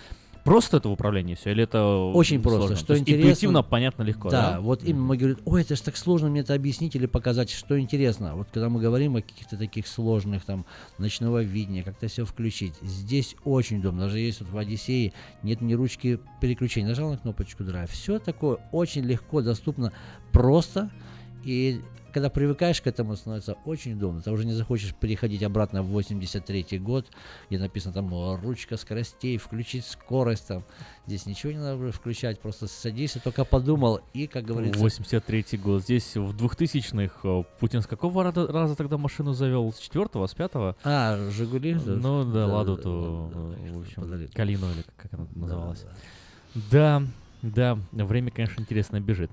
Просто это в управлении все, или это Очень просто. сложно? Что То есть интересно, интуитивно, понятно, легко, да? Да, вот именно мы говорим, ой, это же так сложно мне это объяснить или показать, что интересно. Вот когда мы говорим о каких-то таких сложных, там, ночного видения, как-то все включить, здесь очень удобно. Даже есть вот в Одиссее нет ни ручки переключения. Нажал на кнопочку Drive. Все такое очень легко, доступно, просто. И когда привыкаешь к этому, становится очень удобно. Ты уже не захочешь переходить обратно в 83 год, где написано там о, ручка скоростей, включить скорость там. Здесь ничего не надо включать, просто садишься, только подумал и, как говорится... 83 год. Здесь в 2000-х э, Путин с какого раза, раза тогда машину завел? С четвертого, с пятого? А, «Жигули»? Ну да, Да, Ладу, да, то, да, э, в общем, подарили. Калину или как она называлась. Да, да, время, конечно, интересно бежит.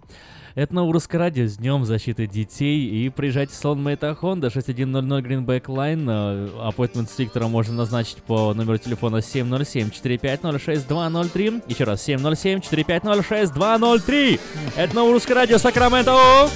Это новое русское радио с Днем защиты детей. И приезжайте в салон Мэйта Honda 6100 Greenback Line. Appointment с Виктором можно назначить по номеру телефона 707-450-6203. Еще раз, 707-450-6203. Это новое русское радио Сакраменто.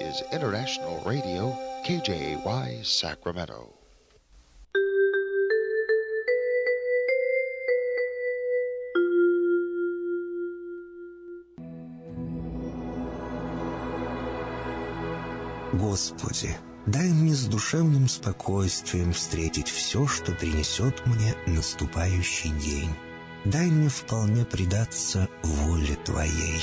Is International Radio, KJY Sacramento. Господи, дай мне с душевным спокойствием встретить все, что принесет мне наступающий день. Дай мне вполне предаться воле Твоей.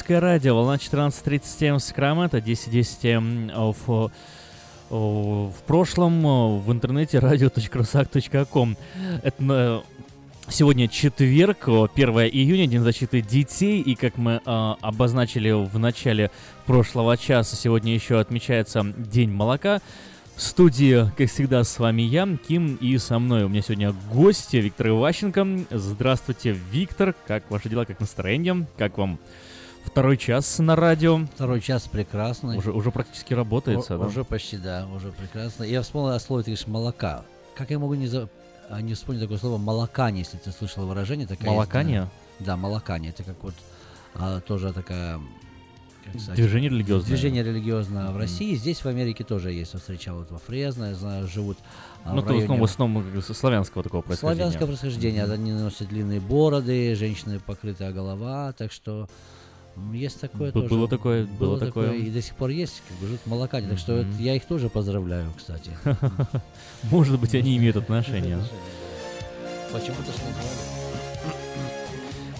Русское радио, волна 14.37 Сакраменто, 10.10 в, в прошлом в интернете radio.rusak.com. Это сегодня четверг, 1 июня, День защиты детей, и как мы э, обозначили в начале прошлого часа, сегодня еще отмечается День молока. В студии, как всегда, с вами я, Ким, и со мной у меня сегодня гости Виктор Иващенко. Здравствуйте, Виктор, как ваши дела, как настроение, как вам второй час на радио? Второй час прекрасный. Уже, уже практически работается, О, да? Уже почти, да, уже прекрасно. Я вспомнил о слове, ты говоришь, молока. Как я могу не, за... а, не вспомнить такое слово молокание, если ты слышал выражение? Такая молокание? Есть, да, молокание. Это как вот а, тоже такая сказать, движение религиозное. Движение религиозное mm-hmm. в России. Здесь в Америке тоже есть. Я встречал вот во Фрезно, я знаю, живут ну, в районе... в основном славянского такого происхождения. Славянского происхождения. Mm-hmm. Они носят длинные бороды, женщины покрытая голова, так что есть такое Б- тоже. Было такое, было, было такое. такое. И до сих пор есть, как бы живут молокане. Mm-hmm. Так что это, я их тоже поздравляю, кстати. Может быть, они имеют отношение. Почему-то что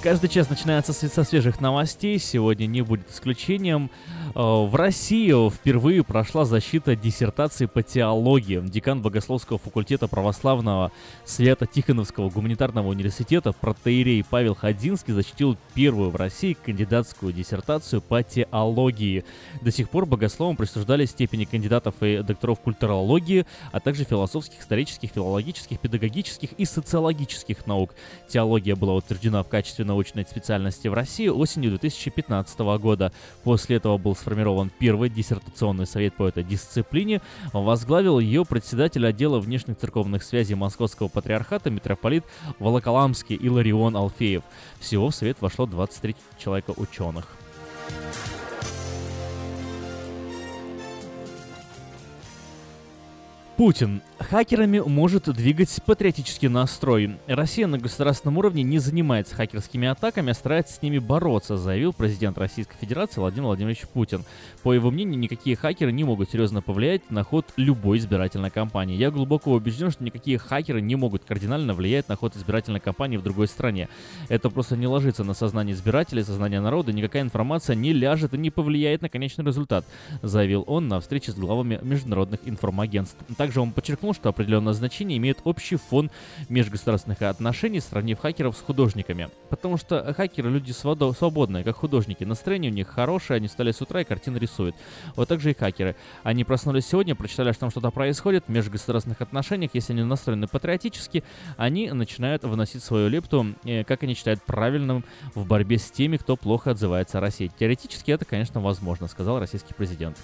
Каждый час начинается со свежих новостей. Сегодня не будет исключением. Э, В России впервые прошла защита диссертации по теологии. Декан Богословского факультета православного Свято-Тихоновского гуманитарного университета протеерей Павел Ходинский защитил первую в России кандидатскую диссертацию по теологии. До сих пор богословам присуждали степени кандидатов и докторов культурологии, а также философских, исторических, филологических, педагогических и социологических наук. Теология была утверждена в качестве научной специальности в России осенью 2015 года. После этого был сформирован первый диссертационный совет по этой дисциплине. Возглавил ее председатель отдела внешних церковных связей Московского патриархата митрополит Волоколамский Иларион Алфеев. Всего в совет вошло 23 человека ученых. Путин. Хакерами может двигать патриотический настрой. Россия на государственном уровне не занимается хакерскими атаками, а старается с ними бороться, заявил президент Российской Федерации Владимир Владимирович Путин. По его мнению, никакие хакеры не могут серьезно повлиять на ход любой избирательной кампании. Я глубоко убежден, что никакие хакеры не могут кардинально влиять на ход избирательной кампании в другой стране. Это просто не ложится на сознание избирателей, сознание народа, никакая информация не ляжет и не повлияет на конечный результат, заявил он на встрече с главами международных информагентств. Также он подчеркнул, что определенное значение имеет общий фон межгосударственных отношений, сравнив хакеров с художниками. Потому что хакеры люди свобо- свободные, как художники. Настроение у них хорошее, они встали с утра и картины рисуют. Вот так же и хакеры. Они проснулись сегодня, прочитали, что там что-то происходит в межгосударственных отношениях. Если они настроены патриотически, они начинают вносить свою лепту, э, как они считают правильным, в борьбе с теми, кто плохо отзывается о России. Теоретически это, конечно, возможно, сказал российский президент.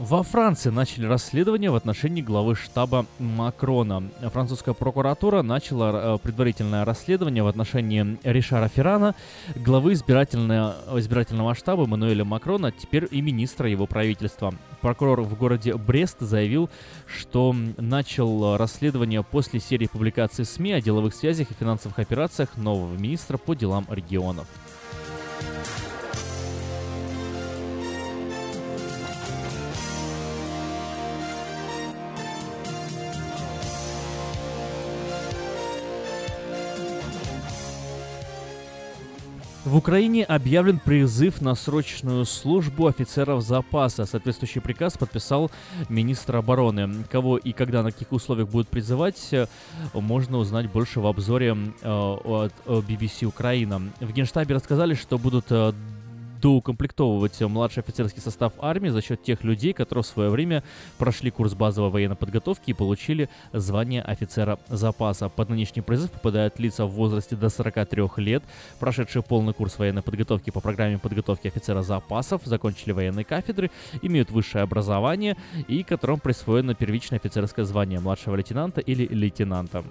Во Франции начали расследование в отношении главы штаба Макрона. Французская прокуратура начала э, предварительное расследование в отношении Ришара Феррана, главы избирательного, избирательного штаба Мануэля Макрона, теперь и министра его правительства. Прокурор в городе Брест заявил, что начал расследование после серии публикаций СМИ о деловых связях и финансовых операциях нового министра по делам регионов. В Украине объявлен призыв на срочную службу офицеров запаса. Соответствующий приказ подписал министр обороны. Кого и когда, на каких условиях будут призывать, э, можно узнать больше в обзоре э, от э, BBC Украина. В Генштабе рассказали, что будут доукомплектовывать младший офицерский состав армии за счет тех людей, которые в свое время прошли курс базовой военной подготовки и получили звание офицера запаса. Под нынешний призыв попадают лица в возрасте до 43 лет, прошедшие полный курс военной подготовки по программе подготовки офицера запасов, закончили военные кафедры, имеют высшее образование и которым присвоено первичное офицерское звание младшего лейтенанта или лейтенанта.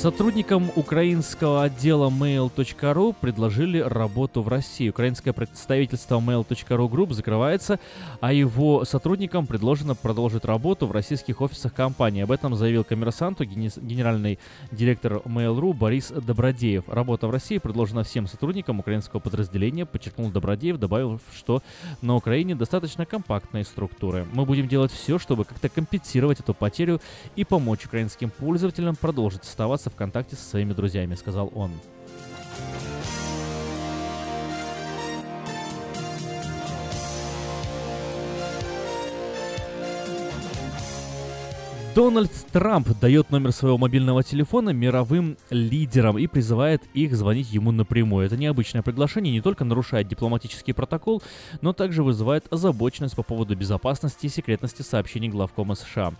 Сотрудникам украинского отдела mail.ru предложили работу в России. Украинское представительство mail.ru Group закрывается, а его сотрудникам предложено продолжить работу в российских офисах компании. Об этом заявил коммерсанту генеральный директор Mail.ru Борис Добродеев. Работа в России предложена всем сотрудникам украинского подразделения, подчеркнул Добродеев, добавив, что на Украине достаточно компактные структуры. Мы будем делать все, чтобы как-то компенсировать эту потерю и помочь украинским пользователям продолжить оставаться в контакте со своими друзьями, сказал он. Дональд Трамп дает номер своего мобильного телефона мировым лидерам и призывает их звонить ему напрямую. Это необычное приглашение не только нарушает дипломатический протокол, но также вызывает озабоченность по поводу безопасности и секретности сообщений главкома США.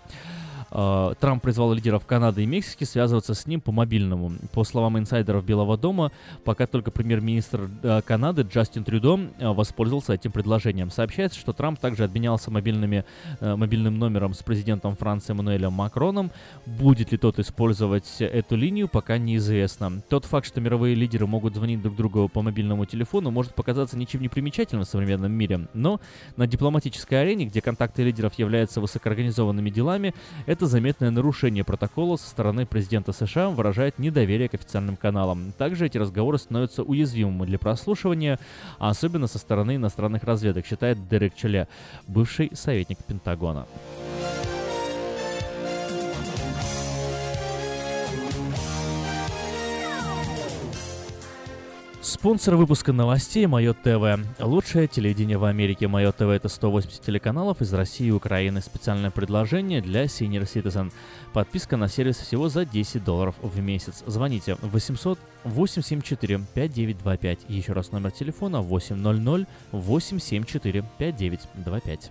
Э, Трамп призвал лидеров Канады и Мексики связываться с ним по мобильному. По словам инсайдеров Белого дома, пока только премьер-министр э, Канады Джастин Трюдо э, воспользовался этим предложением. Сообщается, что Трамп также обменялся мобильными, э, мобильным номером с президентом Франции Эммануэлем Макроном. Будет ли тот использовать эту линию, пока неизвестно. Тот факт, что мировые лидеры могут звонить друг другу по мобильному телефону, может показаться ничем не примечательным в современном мире. Но на дипломатической арене, где контакты лидеров являются высокоорганизованными делами, это Это заметное нарушение протокола со стороны президента США выражает недоверие к официальным каналам. Также эти разговоры становятся уязвимыми для прослушивания, а особенно со стороны иностранных разведок, считает Дерек Челе, бывший советник Пентагона. Спонсор выпуска новостей Мое ТВ. Лучшее телевидение в Америке. Мое ТВ это 180 телеканалов из России и Украины. Специальное предложение для Senior Citizen. Подписка на сервис всего за 10 долларов в месяц. Звоните 800 874 5925. Еще раз номер телефона 800 874 5925.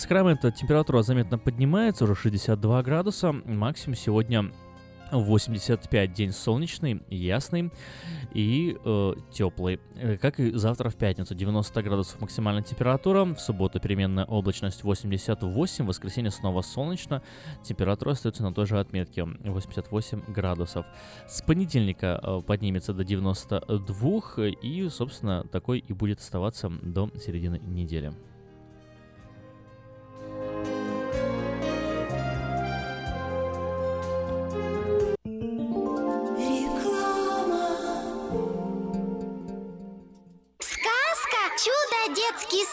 Сакраменто температура заметно поднимается, уже 62 градуса. Максимум сегодня 85 день солнечный, ясный и э, теплый. Э, Как и завтра в пятницу, 90 градусов максимальная температура, в субботу переменная облачность 88, в воскресенье снова солнечно, температура остается на той же отметке 88 градусов. С понедельника э, поднимется до 92 и, собственно, такой и будет оставаться до середины недели.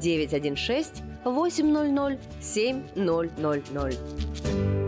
916 800 7000.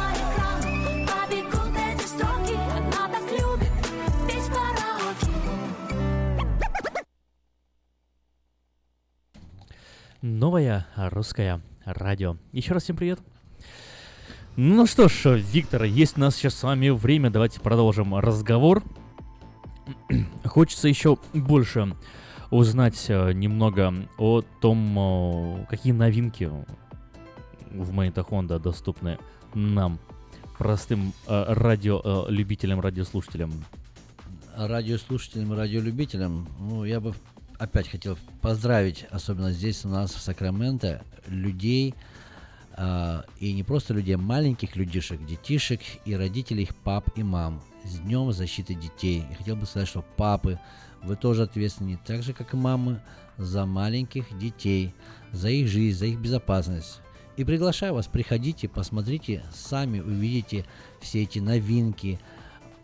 Новое русское радио. Еще раз всем привет. Ну что ж, Виктор, есть у нас сейчас с вами время, давайте продолжим разговор. Хочется еще больше узнать э, немного о том, э, какие новинки в Мэйта Honda доступны нам, простым э, радиолюбителям, радиослушателям. радиослушателям и радиолюбителям, ну, я бы опять хотел поздравить, особенно здесь у нас в Сакраменто, людей, а, и не просто людей, а маленьких людишек, детишек и родителей их пап и мам с Днем защиты детей. И хотел бы сказать, что папы, вы тоже ответственны, так же, как и мамы, за маленьких детей, за их жизнь, за их безопасность. И приглашаю вас, приходите, посмотрите, сами увидите все эти новинки,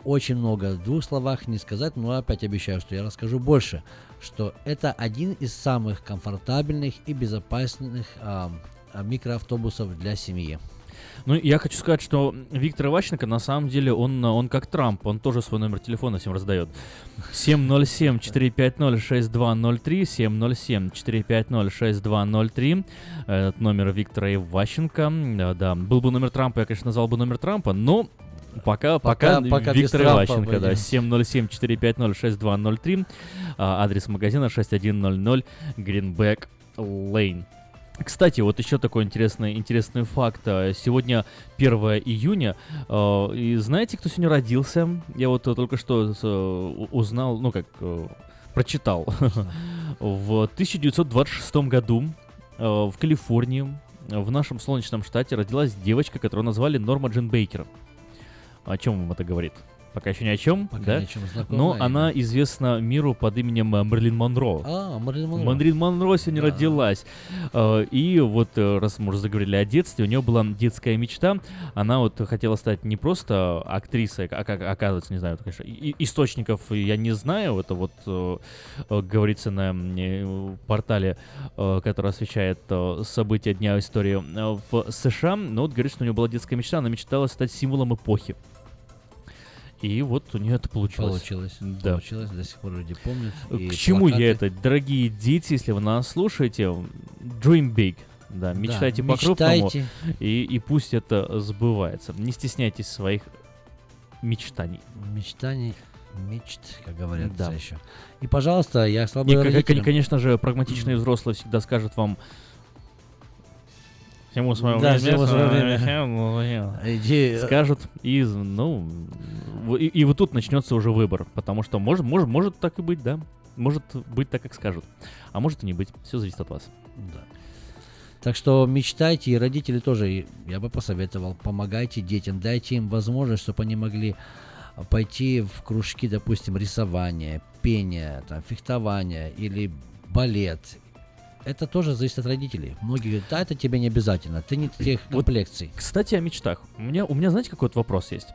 очень много. В двух словах не сказать, но опять обещаю, что я расскажу больше, что это один из самых комфортабельных и безопасных а, микроавтобусов для семьи. Ну, я хочу сказать, что Виктор Иващенко, на самом деле, он, он как Трамп, он тоже свой номер телефона всем раздает. 707-450-6203, 707-450-6203, этот номер Виктора Иващенко, да, да. Был бы номер Трампа, я, конечно, назвал бы номер Трампа, но Пока, пока, Пока- Виктор Иващенко, да, пойдем. 707-450-6203, а, адрес магазина 6100 Greenback Lane. Кстати, вот еще такой интересный, интересный факт. А, Сегодня 1 июня. а, И знаете, кто сегодня родился? Я вот только что узнал, ну как, э, прочитал. В 1926 году в Калифорнии, в нашем солнечном штате, родилась девочка, которую назвали Норма Джин Бейкер. О чем вам это говорит? Пока еще ни о чем, Пока да? ни о чем, знакомое Но она известна миру под именем э, Мерлин Монро. А, Марлин Монро. Марлин Монро сегодня Да. родилась. Э, И вот, э, раз мы уже заговорили о детстве, у нее была детская мечта. Она вот хотела стать не просто актрисой, а как оказывается, не знаю, это, конечно, источников я не знаю. Это вот говорится на портале, который освещает события Дня истории в США. Но вот говорит, что у нее была детская мечта. Она мечтала стать символом эпохи. И вот у нее это получилось. Получилось. Да. Получилось, до сих пор люди помнят. и К чему плакаты. я это? Дорогие дети, если вы нас слушаете, dream big. Да, мечтайте по-крупному, мечтайте. и, и пусть это сбывается. Не стесняйтесь своих мечтаний. Мечтаний, мечт, как говорят Да. еще. И, пожалуйста, я И, слабый как- родителям. конечно же, прагматичные взрослые всегда скажут вам всему своему Да, время, всему свое время. время». Иди, э, Скажут, и, ну, и, и вот тут начнется уже выбор, потому что может, может, может так и быть, да, может быть так, как скажут, а может и не быть, все зависит от вас. Да. Так что мечтайте, и родители тоже, я бы посоветовал, помогайте детям, дайте им возможность, чтобы они могли пойти в кружки, допустим, рисования, пения, там, фехтования или балет. Это тоже зависит от родителей. Многие говорят, да, это тебе не обязательно, ты не тех комплекций. Кстати, о мечтах. У меня, у меня знаете, какой вот вопрос есть?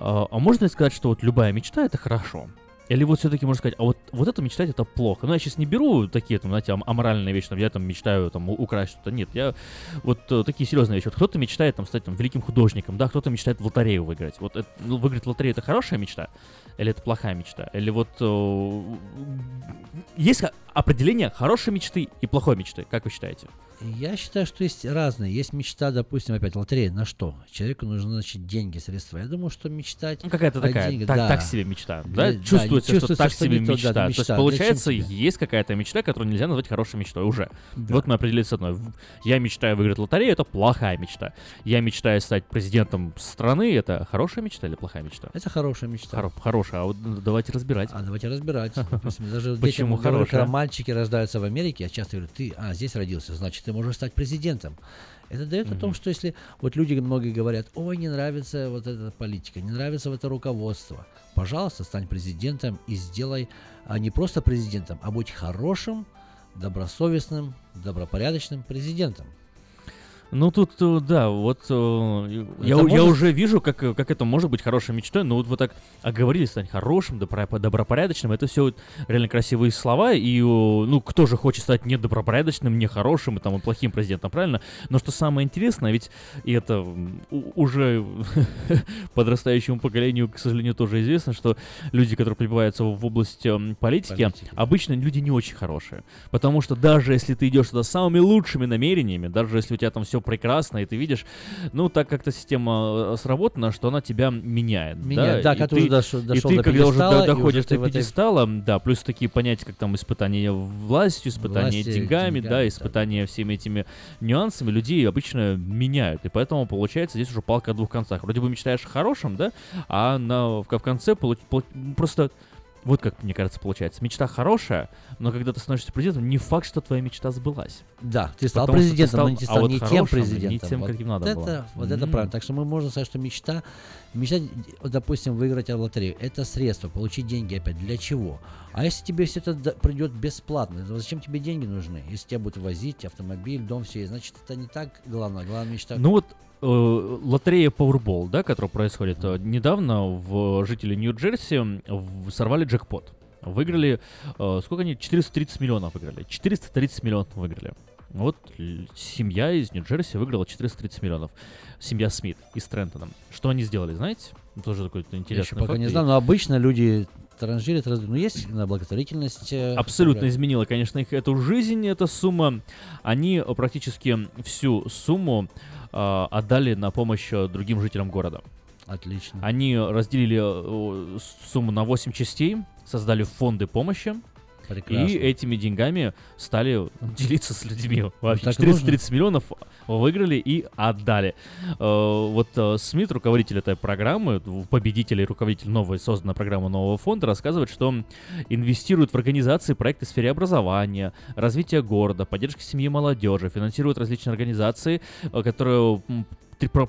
А, а можно ли сказать, что вот любая мечта это хорошо? Или вот все-таки можно сказать, а вот, вот это мечтать это плохо. Ну, я сейчас не беру такие, там, знаете, ам- аморальные вещи, там, я там мечтаю там, украсть что-то. Нет, я вот э, такие серьезные вещи. Вот кто-то мечтает там стать там, великим художником, да, кто-то мечтает в лотерею выиграть. Вот это, ну, выиграть в лотерею это хорошая мечта? Или это плохая мечта? Или вот э, есть определение хорошей мечты и плохой мечты, как вы считаете? Я считаю, что есть разные. Есть мечта, допустим, опять лотерея. На что? Человеку нужны, значит, деньги, средства. Я думаю, что мечтать... Ну, какая-то такая, деньгах- так, да. так себе мечта, да? Да, чувствуется, что чувствуется, так что себе не то, да, мечта. То есть, мечта. получается, есть какая-то мечта, которую нельзя назвать хорошей мечтой уже. Вот мы определились с одной. Я мечтаю выиграть лотерею, это плохая мечта. Я мечтаю стать президентом страны, это хорошая мечта или плохая мечта? Это хорошая мечта. Хоро- хорошая, а вот давайте разбирать. А давайте разбирать. Допустим, даже Почему детям хорошая? когда мальчики рождаются в Америке, я часто говорю, ты, а, здесь родился, значит, ты можешь стать президентом. Это дает о том, что если вот люди многие говорят, ой, не нравится вот эта политика, не нравится вот это руководство, пожалуйста, стань президентом и сделай а не просто президентом, а будь хорошим, добросовестным, добропорядочным президентом. Ну тут, э, да, вот э, я, Это я может- уже вижу, как, э, как это может быть хорошей мечтой, но вот вы так оговорились, стать хорошим, добро- добропорядочным, это все вот реально красивые слова, и, ну, кто же хочет стать не добропорядочным, не хорошим, и там, плохим президентом, правильно? Но что самое интересное, ведь и это уже подрастающему поколению, к сожалению, тоже известно, что люди, которые прибываются в область эм, политики, обычно люди не очень хорошие. Потому что даже если ты идешь туда с самыми лучшими намерениями, даже если у тебя там все прекрасно, и ты видишь, ну, так как-то система э, сработана, что она тебя меняет. Меняет, да, и когда ты уже дошел- и ты, до когда уже пьедестала, до- и доходишь уже до в этой- пьедестала, да, плюс такие понятия, как там испытание властью, испытание Власти, деньгами, да, деньгами, испытание всеми этими нюансами людей обычно меняют. И поэтому получается здесь уже палка о двух концах. Вроде бы мечтаешь о хорошем, да, а на, в, в конце получ- полу- просто вот как мне кажется получается. Мечта хорошая, но когда ты становишься президентом, не факт, что твоя мечта сбылась. Да, ты стал Потому что ты президентом, стал- но не, ты а стал вот не тем хорошим, президентом. Не тем, вот каким надо это, было. Вот это М. правильно. Так что мы можем сказать, что мечта, мечта, допустим, выиграть в лотерею, это средство, получить деньги опять. Для чего? А если тебе все это придет бесплатно, то зачем тебе деньги нужны? Если тебя будут возить, автомобиль, дом, все значит, это не так главное. Главная мечта. Ну вот лотерея Powerball, да, которая происходит э, недавно, в жители Нью-Джерси сорвали джекпот. Выиграли, э, сколько они? 430 миллионов выиграли. 430 миллионов выиграли. Вот семья из Нью-Джерси выиграла 430 миллионов. Семья Смит из Трентона. Что они сделали, знаете? Тоже такой Я интересный еще пока факт. не знаю, но обычно люди транжирят, раз- ну есть на благотворительность. э, Абсолютно программы. изменила, конечно, их эту жизнь, эта сумма. Они э, практически всю сумму э, отдали на помощь э, другим жителям города. Отлично. Они разделили э, сумму на 8 частей, создали фонды помощи. Прекрасно. И этими деньгами стали делиться с людьми. Вообще так 430 миллионов выиграли и отдали. Э, Вот э, Смит, руководитель этой программы, победитель и руководитель новой созданной программы нового фонда, рассказывает, что инвестирует в организации проекты в сфере образования, развития города, поддержки семьи и молодежи, финансирует различные организации, э, которые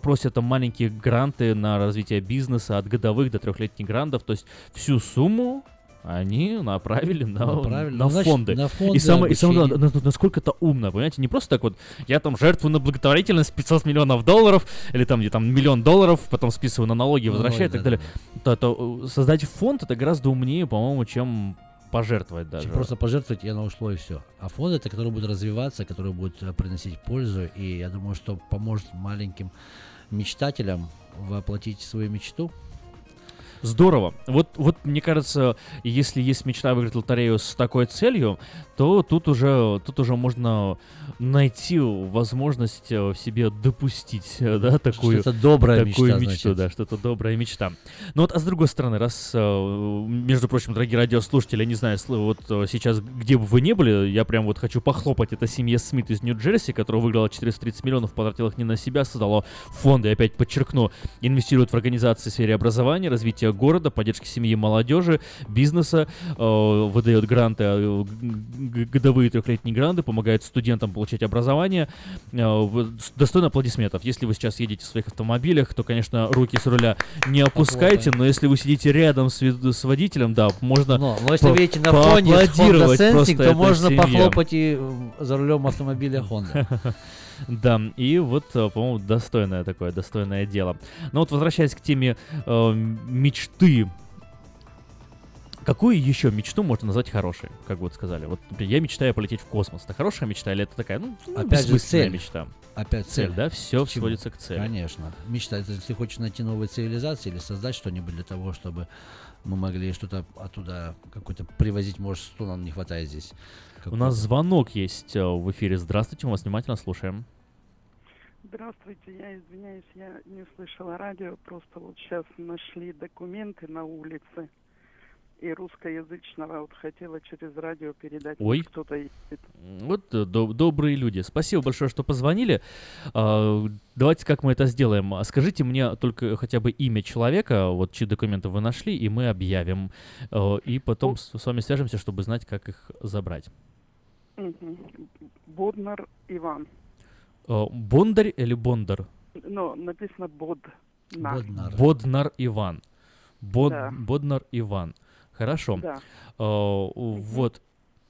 просят там маленькие гранты на развитие бизнеса от годовых до трехлетних грантов, то есть всю сумму они направили на, Направили. на Ну, значит, фонды. на фонды, и самое, и самое главное, на- насколько это умно, понимаете, не просто так вот, я там жертвую на благотворительность 500 миллионов долларов, или там где там миллион долларов, потом списываю на налоги, возвращаю и так далее. То, то, э, создать фонд это гораздо умнее, по-моему, чем пожертвовать даже. Чем Просто пожертвовать, и оно ушло и все. А фонд это, который будет развиваться, который будет э, приносить пользу. И я думаю, что поможет маленьким мечтателям воплотить свою мечту. Здорово. Вот, вот мне кажется, если есть мечта выиграть лотерею с такой целью, то тут уже, тут уже можно найти возможность э, в себе допустить, э, да, такую, Что-то добрая такую мечта, мечту, значит. да, что-то добрая мечта. Ну вот, а с другой стороны, раз, э, между прочим, дорогие радиослушатели, я не знаю, вот сейчас, где бы вы ни были, я прям вот хочу похлопать это семье Смит из Нью-Джерси, которая выиграла 430 миллионов, потратила их не на себя, создала фонды, опять подчеркну, инвестирует в организации в сфере образования, развития города, поддержки семьи молодежи, бизнеса, э, выдает гранты, э, годовые трехлетние гранты, помогает студентам получать образование. Э, достойно аплодисментов. Если вы сейчас едете в своих автомобилях, то, конечно, руки с руля не опускайте, но если вы сидите рядом с, с водителем, да, можно Но, но если по- вы едете на фоне Honda Sensing, то можно семье. похлопать и э, за рулем автомобиля Honda. Да, и вот, э, по-моему, достойное такое, достойное дело. Но вот возвращаясь к теме э, мечты, Какую еще мечту можно назвать хорошей, как вот сказали? Вот я мечтаю полететь в космос. Это хорошая мечта или это такая, ну, ну, Опять же, цель. мечта? Опять цель, цель. да? Все К чему? сводится к цели. Конечно. Мечта, это если хочешь найти новые цивилизации или создать что-нибудь для того, чтобы мы могли что-то оттуда какой-то привозить, может, что нам не хватает здесь. У нас звонок есть э, в эфире. Здравствуйте, мы вас внимательно слушаем. Здравствуйте, я извиняюсь, я не слышала радио, просто вот сейчас нашли документы на улице, и русскоязычного вот хотела через радио передать, Ой. кто-то ездит. Вот э, до- добрые люди. Спасибо большое, что позвонили. А, Давайте как мы это сделаем. А Скажите мне только хотя бы имя человека, вот чьи документы вы нашли, и мы объявим. Э, И потом с с вами свяжемся, чтобы знать, как их забрать. Боднар Иван. Э, Бондарь или Бондар? Ну, написано Бод. На. Боднар Иван. Bod- Да. Боднар Иван. Хорошо. Да. Э, Вот.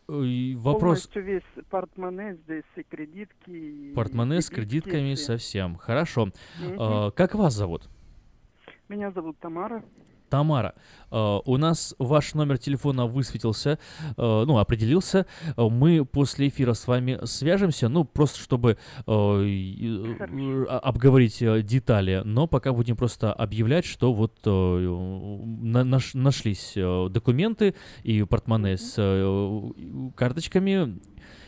И Вопрос. Полностью весь портмоне здесь и кредитки. и Портмоне с кредитками все. совсем. Хорошо. Мгм. Э, Как вас зовут? Меня зовут Тамара. Тамара, э, у нас ваш номер телефона высветился, э, ну, определился. Мы после эфира с вами свяжемся, ну, просто чтобы э, э, обговорить э, детали. Но пока будем просто объявлять, что вот на- наш- нашлись документы и портмоне с карточками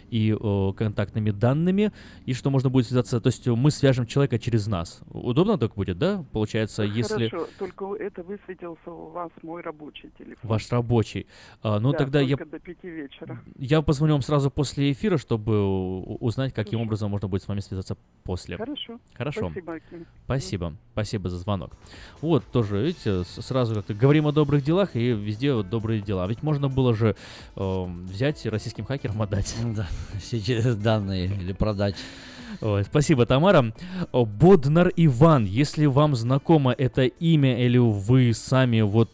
и э, контактными данными, и что можно будет связаться, то есть мы свяжем человека через нас. Удобно так будет, да? Получается, если... Хорошо, только это высветился у вас мой рабочий телефон. Ваш рабочий. А, ну Да, тогда я, до пяти вечера. я позвоню вам сразу после эфира, чтобы узнать, каким образом можно будет с вами связаться после. Хорошо. Хорошо. Спасибо, Аким. Спасибо. Спасибо за звонок. Вот, тоже, видите, сразу как-то говорим о добрых делах и везде вот добрые дела. Ведь можно было же эм, взять российским хакерам отдать. Да, все данные или продать. Спасибо, Тамара. Боднар Иван, если вам знакомо это имя или вы сами вот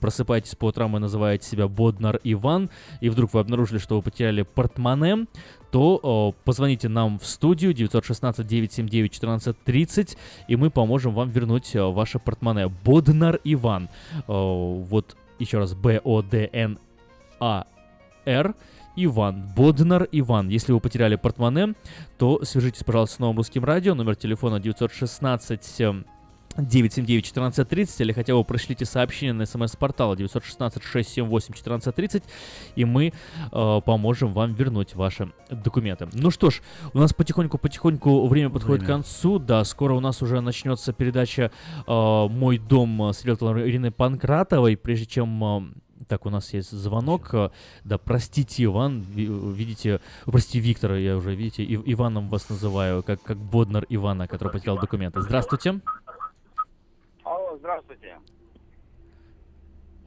просыпаетесь по утрам и называете себя Боднар Иван, и вдруг вы обнаружили, что вы потеряли портмоне, то позвоните нам в студию 916-979-1430, и мы поможем вам вернуть ваше портмоне. Боднар Иван. Вот еще раз, Б-О-Д-Н-А-Р. Иван, Боднар Иван. Если вы потеряли портмоне, то свяжитесь, пожалуйста, с новым русским радио, номер телефона 916 эм, 979-1430 или хотя бы пришлите сообщение на смс-портал 916-678-1430, и мы э, поможем вам вернуть ваши документы. Ну что ж, у нас потихоньку-потихоньку время подходит Время. к концу, да, скоро у нас уже начнется передача э, «Мой дом» с риэлтором Ириной Панкратовой, прежде чем... э, так, у нас есть звонок. Да, простите, Иван, ви- видите, прости, Виктора, я уже, видите, Ив- Иваном вас называю, как, как Боднар Ивана, который потерял документы. Здравствуйте. Алло, здравствуйте.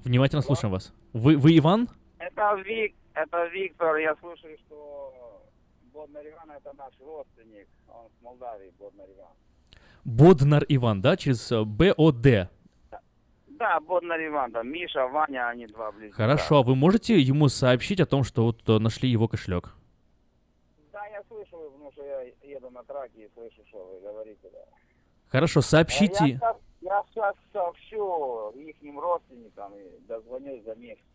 Внимательно слушаем вас. Вы, вы Иван? Это Вик, это Виктор. Я слушаю, что Боднар Иван это наш родственник. Он с Молдавии, Боднар Иван. Боднар Иван, да, через э, БОД. Да, Боднар Иван, там Миша, Ваня, они два близнеца. Хорошо, а вы можете ему сообщить о том, что вот э, нашли его кошелек? Да, я слышу, потому что я еду на траке и слышу, что вы говорите. Да. Хорошо, Я сообщите. щас- Я сейчас сообщу их родственникам и дозвонюсь за месяц.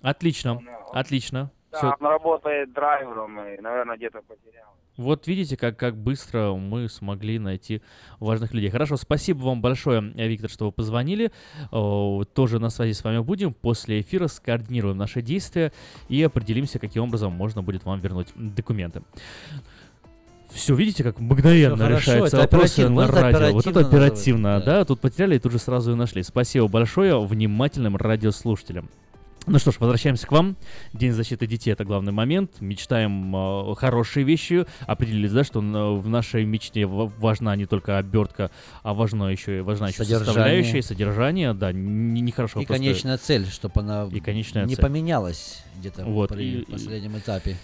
Отлично, отлично. Да, Всё. он работает драйвером и, наверное, где-то потерял. Вот видите, как, как быстро мы смогли найти важных людей. Хорошо, спасибо вам большое, э, Виктор, что вы позвонили. О, Тоже на связи с вами будем. После эфира скоординируем наши действия и определимся, каким образом можно будет вам вернуть документы. Все, видите, как мгновенно решаются вопросы на радио. Вот это оперативно называется, да. Тут потеряли и тут же сразу и нашли. Спасибо большое внимательным радиослушателям. Ну что ж, возвращаемся к вам. День защиты детей это главный момент. Мечтаем э, хорошие вещи. Определились, да, что в нашей мечте важна не только обертка, а важно еще важна еще Содержание. составляющая, содержание, да, не- нехорошо. И просто- конечная цель, чтобы она И конечная не цель. поменялась где-то Вот, при и- последнем этапе.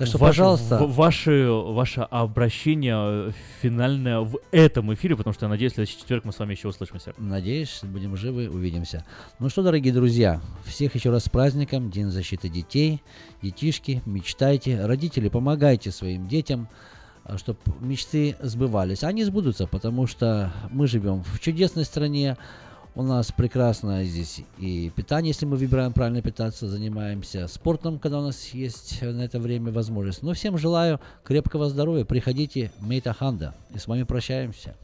Так что, Ваше- пожалуйста. в- ваше, ваше обращение э, финальное в этом эфире, потому что я надеюсь, в следующий четверг мы с вами еще услышимся. Надеюсь, будем живы, увидимся. Ну что, дорогие друзья, всех еще раз с праздником, День защиты детей. Детишки, мечтайте, родители, помогайте своим детям, чтобы мечты сбывались. Они сбудутся, потому что мы живем в чудесной стране, У нас прекрасно здесь и питание, если мы выбираем правильно питаться, занимаемся спортом, когда у нас есть на это время возможность. Но всем желаю крепкого здоровья. Приходите, Мейта Ханда. И с вами прощаемся.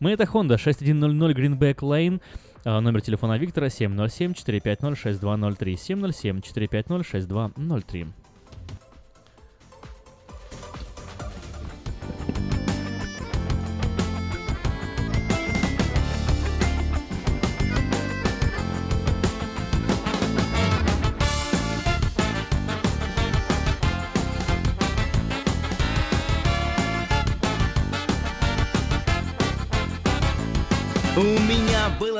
Мы это Honda 6100 Greenback Lane. А, Номер телефона Виктора 707-450-6203. 707-450-6203.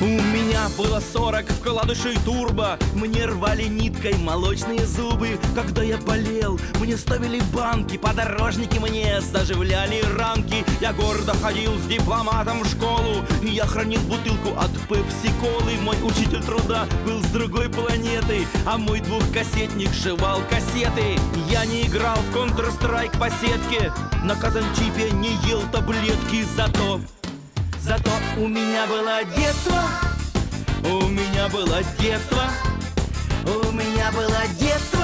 У меня было 40 вкладышей турбо. Мне рвали ниткой молочные зубы. Когда я болел, мне ставили банки Подорожники мне заживляли ранки Я гордо ходил с дипломатом в школу И я хранил бутылку от пепси-колы. Мой учитель труда был с другой планеты А мой двухкассетник жевал кассеты. Я не играл в Counter-Strike по сетке На казанчипе не ел таблетки Зато Зато у меня было детство, у меня было детство, у меня было детство,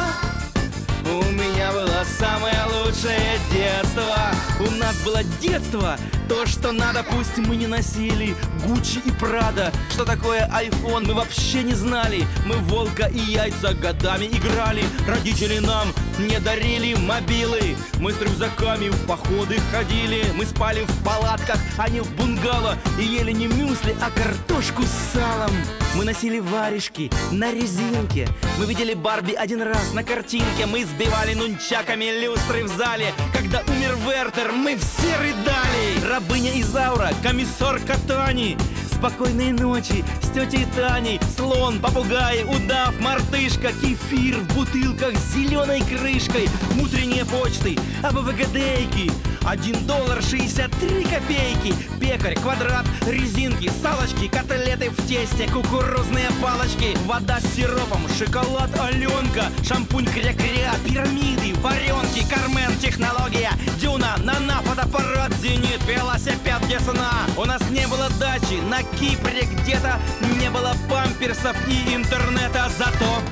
у меня было самое лучшее детство. У нас было детство, то, что надо, пусть мы не носили Гуччи и Прада. Что такое iPhone, мы вообще не знали. Мы волка и яйца годами играли. Родители нам не дарили мобилы. Мы с рюкзаками в походы ходили. Мы спали в палатках, а не в бунгало. И ели не мюсли, а картошку с салом. Мы носили варежки на резинке. Мы видели Барби один раз на картинке. Мы сбивали нунчаками люстры в зале. Когда умер Вертер, мы все рыдали. Рабыня Изаура, комиссар Катани Спокойной ночи с тетей Таней. Слон, попугай, удав, мартышка Кефир в бутылках с зеленой крышкой Утренние почты, АБВГДейки Один доллар шестьдесят три копейки. Пекарь, квадрат, резинки, салочки Котлеты в тесте, кукурузные палочки. Вода с сиропом, шоколад Аленка Шампунь кря-кря, пирамиды, варенки Кармен, технология, дюна, нана, фотоаппарат, зенит Велосипед Десна У нас не было дачи на Кипре где-то Не было памперсов и интернета. Зато,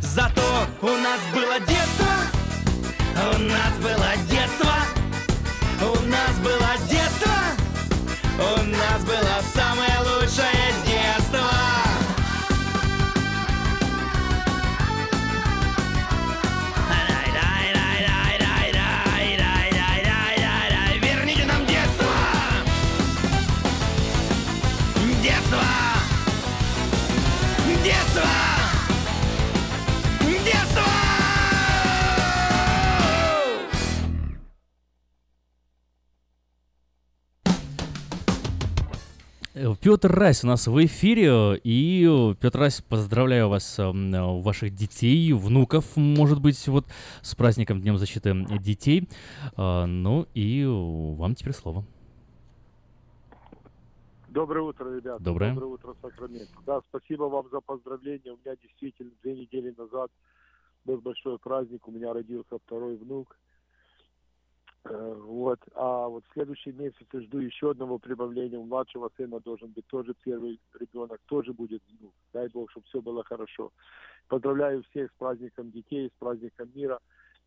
зато у нас было детство. У нас было детство. У нас было детство. У нас было самое лучшее Петр Райс у нас в эфире, и э, Петр Райс, поздравляю вас, эм, э, ваших детей, внуков, может быть, вот с праздником Днем защиты детей. А, Ну и э, вам теперь слово. Доброе утро, ребята. Доброе. Доброе утро, Сакраменто. Да, спасибо вам за поздравления. У меня действительно две недели назад был большой праздник. У меня родился второй внук. Э, Вот. А вот в следующем месяце жду еще одного прибавления. У младшего сына должен быть тоже первый ребенок, тоже будет внук. Дай Бог, чтобы все было хорошо. Поздравляю всех с праздником детей, с праздником мира.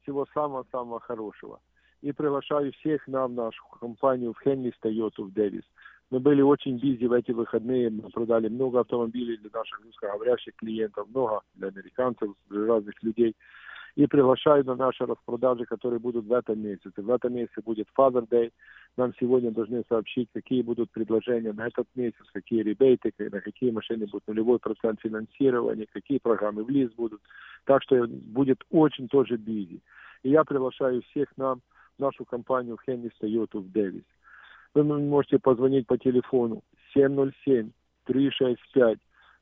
Всего самого-самого хорошего. И приглашаю всех на нашу компанию в Хенлис Тойоту в Дэвис. Мы были очень бизи в эти выходные, мы продали много автомобилей для наших русскоговорящих клиентов, много для американцев, для разных людей. И приглашаю на наши распродажи, которые будут в этом месяце. В этом месяце будет Father Day. Нам сегодня должны сообщить, какие будут предложения на этот месяц, какие ребейты, на какие машины будут нулевой процент финансирования, какие программы в лиз будут. Так что будет очень тоже бизи. И я приглашаю всех нам, нашу компанию Хенни Toyota в Дэвис. Вы можете позвонить по телефону 707 365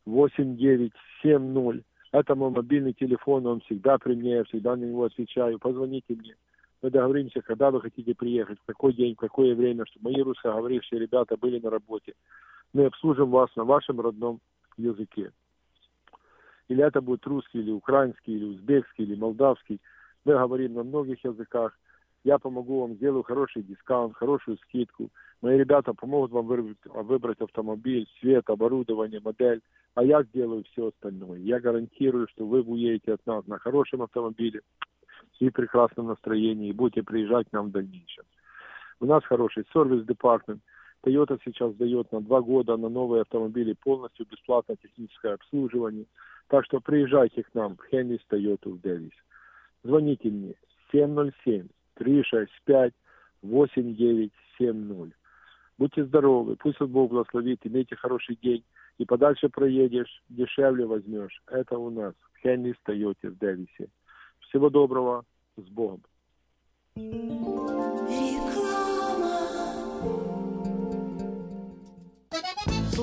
8970. Это мой мобильный телефон, он всегда при мне, я всегда на него отвечаю. Позвоните мне. Мы договоримся, когда вы хотите приехать, в какой день, в какое время, чтобы мои русскоговорившие ребята были на работе. Мы обслужим вас на вашем родном языке. Или это будет русский, или украинский, или узбекский, или молдавский. Мы говорим на многих языках. Я помогу вам, сделаю хороший дискаунт, хорошую скидку. Мои ребята помогут вам выбрать, выбрать автомобиль, цвет, оборудование, модель. А я сделаю все остальное. Я гарантирую, что вы уедете от нас на хорошем автомобиле и прекрасном настроении, и будете приезжать к нам в дальнейшем. У нас хороший сервис-департмент. Toyota сейчас дает на два года на новые автомобили полностью бесплатное техническое обслуживание. Так что приезжайте к нам в Хеннис Toyota в Дэвис. Звоните мне 707-365-8970. Будьте здоровы, пусть вас Бог благословит, имейте хороший день. И подальше проедешь, дешевле возьмешь. Это у нас в Хеннис Toyota в Дэвисе. Всего доброго, с Богом.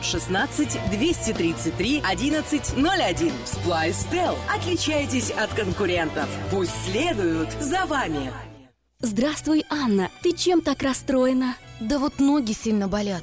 916 233 1101. Splice Отличайтесь от конкурентов. Пусть следуют за вами. Здравствуй, Анна. Ты чем так расстроена? Да вот ноги сильно болят.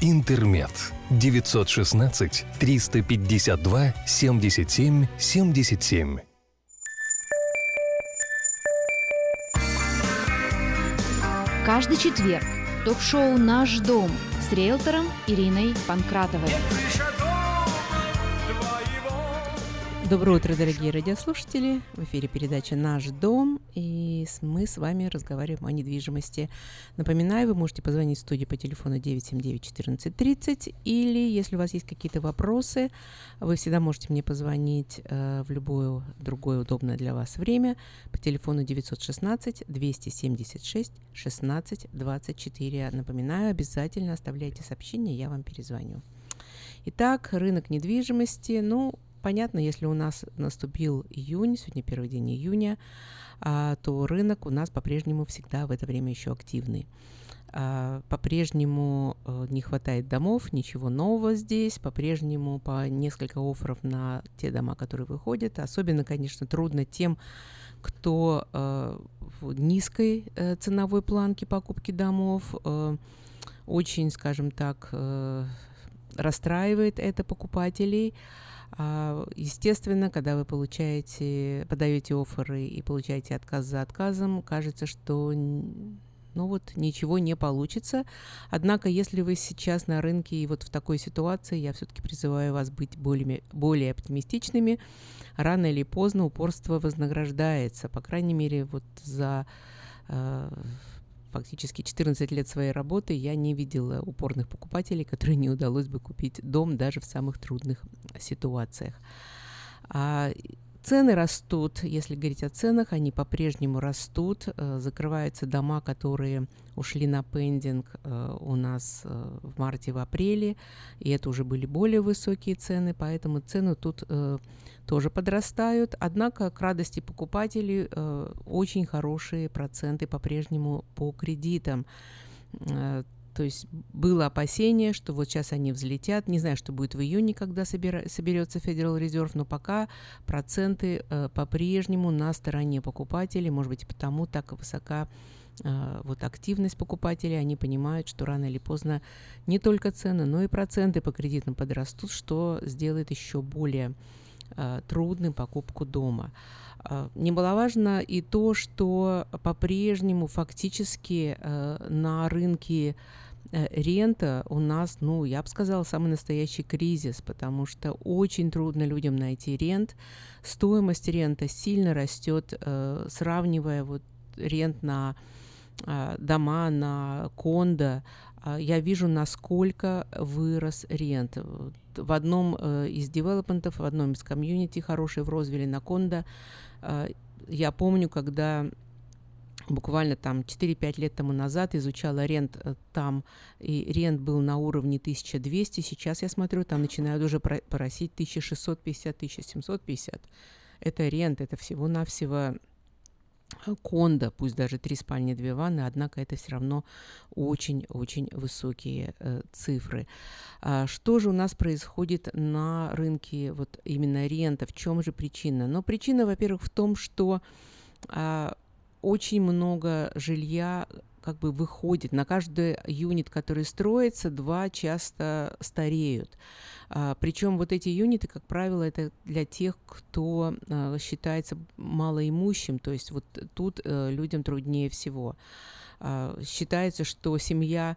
телефон 916 352 77 77. Каждый четверг ток-шоу «Наш дом» с риэлтором Ириной Панкратовой. Доброе утро, дорогие радиослушатели. В эфире передача «Наш дом», и мы с вами разговариваем о недвижимости. Напоминаю, вы можете позвонить в студию по телефону 979-1430, или если у вас есть какие-то вопросы, вы всегда можете мне позвонить э, в любое другое удобное для вас время по телефону 916-276-16-24. Напоминаю, обязательно оставляйте сообщение, я вам перезвоню. Итак, рынок недвижимости, ну, Понятно, если у нас наступил июнь, сегодня первый день июня, а, то рынок у нас по-прежнему всегда в это время еще активный. А, по-прежнему э, не хватает домов, ничего нового здесь, по-прежнему по несколько офферов на те дома, которые выходят. Особенно, конечно, трудно тем, кто э, в низкой э, ценовой планке покупки домов, очень, скажем так, расстраивает это покупателей. А, естественно, когда вы получаете, подаете оферы и получаете отказ за отказом, кажется, что ну вот ничего не получится. Однако, если вы сейчас на рынке и вот в такой ситуации, я все-таки призываю вас быть более, более оптимистичными. Рано или поздно упорство вознаграждается. По крайней мере, вот за э, фактически 14 лет своей работы я не видела упорных покупателей, которые не удалось бы купить дом даже в самых трудных ситуациях. А Цены растут, если говорить о ценах, они по-прежнему растут. Э, закрываются дома, которые ушли на пендинг э, у нас э, в марте, в апреле, и это уже были более высокие цены, поэтому цены тут тоже подрастают. Однако, к радости покупателей, очень хорошие проценты по-прежнему по кредитам. То есть было опасение, что вот сейчас они взлетят. Не знаю, что будет в июне, когда собира- соберется Federal Reserve, но пока проценты э, по-прежнему на стороне покупателей. Может быть, потому так высока э, вот активность покупателей. Они понимают, что рано или поздно не только цены, но и проценты по кредитам подрастут, что сделает еще более э, трудным покупку дома. Э, Немаловажно и то, что по-прежнему фактически э, на рынке Э, рента у нас, ну, я бы сказала, самый настоящий кризис, потому что очень трудно людям найти рент. Стоимость рента сильно растет, э, сравнивая вот рент на э, дома, на кондо. Э, я вижу, насколько вырос рент. В одном э, из девелопментов, в одном из комьюнити, хороший в Розвилле на кондо, э, я помню, когда буквально там 4-5 лет тому назад изучала рент э, там, и рент был на уровне 1200, сейчас я смотрю, там начинают уже просить 1650-1750. Это рент, это всего-навсего э, кондо, пусть даже три спальни, две ванны, однако это все равно очень-очень высокие э, цифры. А что же у нас происходит на рынке вот именно рента? В чем же причина? Но причина, во-первых, в том, что а, очень много жилья как бы выходит. На каждый юнит, который строится, два часто стареют. А, причем вот эти юниты, как правило, это для тех, кто а, считается малоимущим, то есть вот тут а, людям труднее всего. А, считается, что семья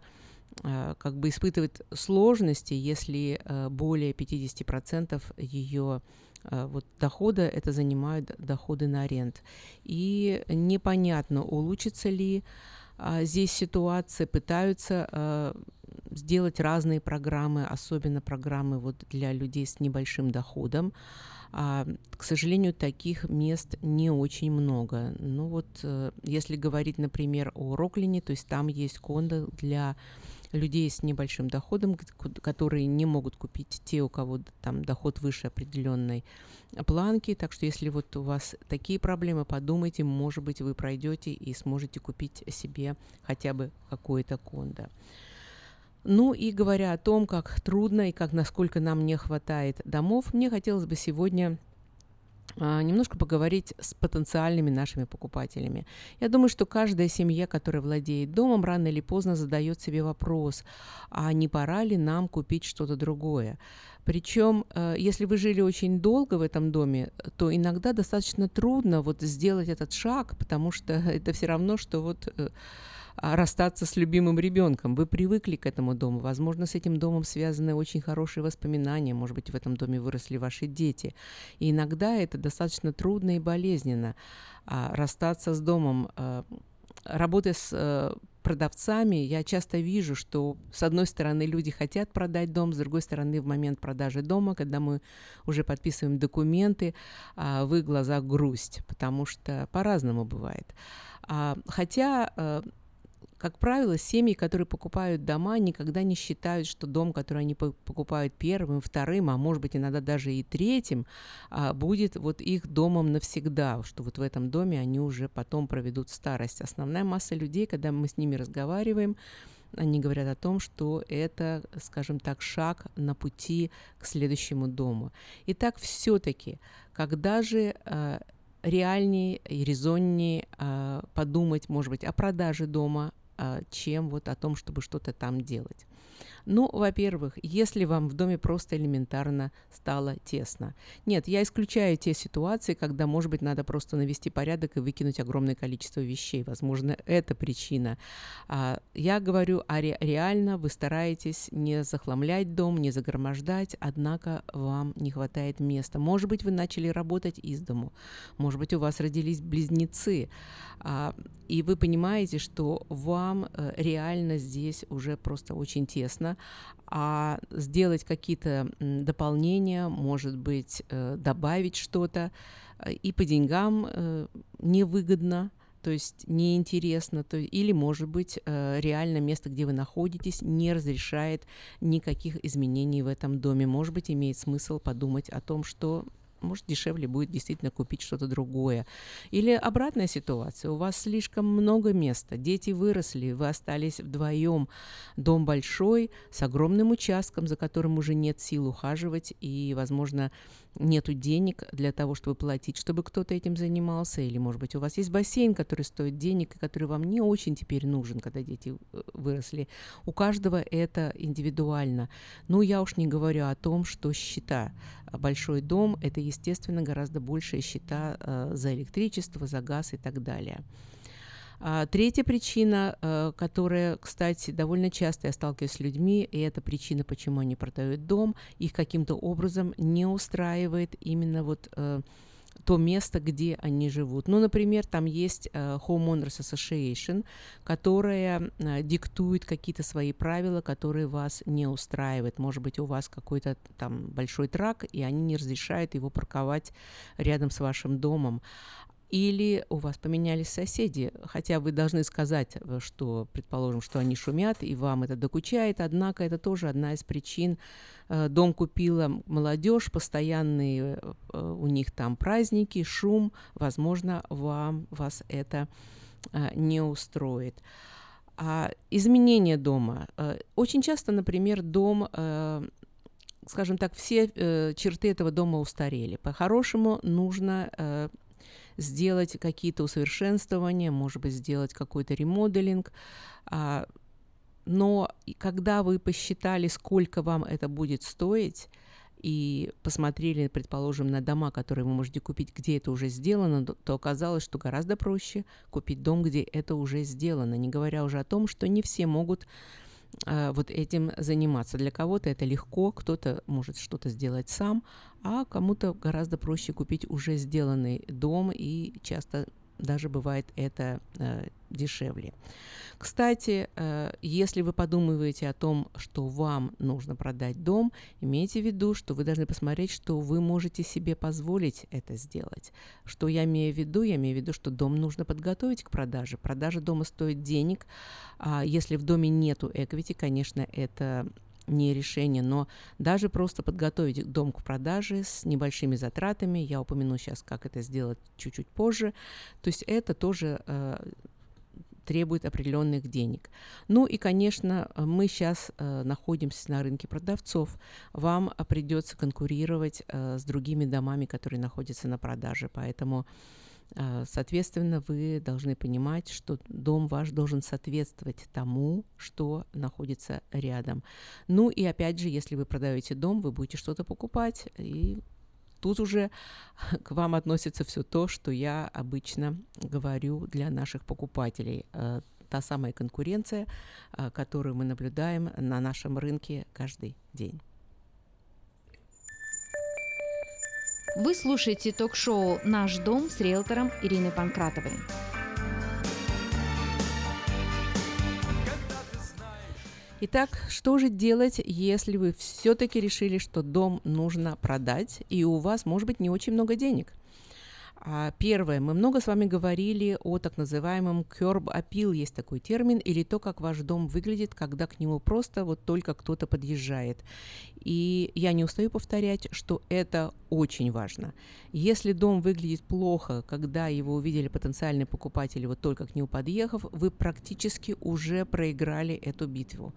а, как бы испытывает сложности, если а, более 50% ее Э, вот дохода это занимают доходы на аренд. И непонятно, улучшится ли здесь ситуация, пытаются а, сделать разные программы, особенно программы вот для людей с небольшим доходом. А, к сожалению, таких мест не очень много. Ну вот, а, если говорить, например, о Роклине, то есть там есть кондо для людей с небольшим доходом, которые не могут купить те, у кого там доход выше определенной планки. Так что если вот у вас такие проблемы, подумайте, может быть, вы пройдете и сможете купить себе хотя бы какое-то кондо. Ну и говоря о том, как трудно и как насколько нам не хватает домов, мне хотелось бы сегодня немножко поговорить с потенциальными нашими покупателями. Я думаю, что каждая семья, которая владеет домом, рано или поздно задает себе вопрос, а не пора ли нам купить что-то другое? Причем, э, если вы жили очень долго в этом доме, то иногда достаточно трудно вот сделать этот шаг, потому что это все равно, что вот э, а, расстаться с любимым ребенком. Вы привыкли к этому дому. Возможно, с этим домом связаны очень хорошие воспоминания. Может быть, в этом доме выросли ваши дети. И иногда это достаточно трудно и болезненно. А, расстаться с домом, а, работая с э, продавцами, я часто вижу, что с одной стороны люди хотят продать дом, с другой стороны в момент продажи дома, когда мы уже подписываем документы, а, в их глазах грусть, потому что по-разному бывает. А, хотя э, как правило, семьи, которые покупают дома, никогда не считают, что дом, который они покупают первым, вторым, а может быть иногда даже и третьим, а, будет вот их домом навсегда, что вот в этом доме они уже потом проведут старость. Основная масса людей, когда мы с ними разговариваем, они говорят о том, что это, скажем так, шаг на пути к следующему дому. Итак, все-таки, когда же э, реальнее и резоннее э, подумать, может быть, о продаже дома, а, чем вот о том, чтобы что-то там делать. Ну, во-первых, если вам в доме просто элементарно стало тесно. Нет, я исключаю те ситуации, когда, может быть, надо просто навести порядок и выкинуть огромное количество вещей. Возможно, это причина. А, я говорю, а ре- реально вы стараетесь не захламлять дом, не загромождать, однако вам не хватает места. Может быть, вы начали работать из дому. Может быть, у вас родились близнецы. А, и вы понимаете, что вам э, реально здесь уже просто очень тесно, а сделать какие-то дополнения, может быть, э, добавить что-то, э, и по деньгам невыгодно, то есть неинтересно, то, или, может быть, реально место, где вы находитесь, не разрешает никаких изменений в этом доме. Может быть, имеет смысл подумать о том, что может, дешевле будет действительно купить что-то другое. Или обратная ситуация. У вас слишком много места, дети выросли, вы остались вдвоем. Дом большой, с огромным участком, за которым уже нет сил ухаживать, и, возможно, нету денег для того, чтобы платить, чтобы кто-то этим занимался, или, может быть, у вас есть бассейн, который стоит денег, и который вам не очень теперь нужен, когда дети э, выросли. У каждого это индивидуально. Ну, я уж не говорю о том, что счета. Большой дом – это, естественно, гораздо большие счета э, за электричество, за газ и так далее. А, третья причина, э, которая, кстати, довольно часто я сталкиваюсь с людьми, и это причина, почему они продают дом, их каким-то образом не устраивает именно вот э, то место, где они живут. Ну, например, там есть uh, Homeowners Association, которая uh, диктует какие-то свои правила, которые вас не устраивают. Может быть, у вас какой-то там большой трак, и они не разрешают его парковать рядом с вашим домом. Или у вас поменялись соседи, хотя вы должны сказать, э, что, предположим, что они шумят, и вам это докучает, однако это тоже одна из причин. Э, дом купила молодежь, постоянные э, у них там праздники, шум, возможно, вам, вас это не устроит. А изменение дома. Очень часто, например, дом скажем так, все э, черты этого дома устарели. По-хорошему нужно сделать какие-то усовершенствования, может быть, сделать какой-то ремоделинг. А, но когда вы посчитали, сколько вам это будет стоить, и посмотрели, предположим, на дома, которые вы можете купить, где это уже сделано, то оказалось, что гораздо проще купить дом, где это уже сделано, не говоря уже о том, что не все могут вот этим заниматься. Для кого-то это легко, кто-то может что-то сделать сам, а кому-то гораздо проще купить уже сделанный дом, и часто даже бывает это э, дешевле. Кстати, э, если вы подумываете о том, что вам нужно продать дом, имейте в виду, что вы должны посмотреть, что вы можете себе позволить это сделать. Что я имею в виду? Я имею в виду, что дом нужно подготовить к продаже. Продажа дома стоит денег. А если в доме нету эквити, конечно, это не решение, но даже просто подготовить дом к продаже с небольшими затратами, я упомяну сейчас, как это сделать чуть-чуть позже, то есть это тоже э, требует определенных денег. Ну и, конечно, мы сейчас э, находимся на рынке продавцов. Вам придется конкурировать э, с другими домами, которые находятся на продаже, поэтому а, соответственно, вы должны понимать, что дом ваш должен соответствовать тому, что находится рядом. Ну и опять же, если вы продаете дом, вы будете что-то покупать, и тут уже к вам относится все то, что я обычно говорю для наших покупателей. А, та самая конкуренция, а, которую мы наблюдаем на нашем рынке каждый день. Вы слушаете ток-шоу «Наш дом» с риэлтором Ириной Панкратовой. Итак, что же делать, если вы все-таки решили, что дом нужно продать, и у вас, может быть, не очень много денег? А, Первое. Мы много с вами говорили о так называемом curb appeal, есть такой термин, или то, как ваш дом выглядит, когда к нему просто вот только кто-то подъезжает. И я не устаю повторять, что это очень важно. Если дом выглядит плохо, когда его увидели потенциальные покупатели, вот только к нему подъехав, вы практически уже проиграли эту битву.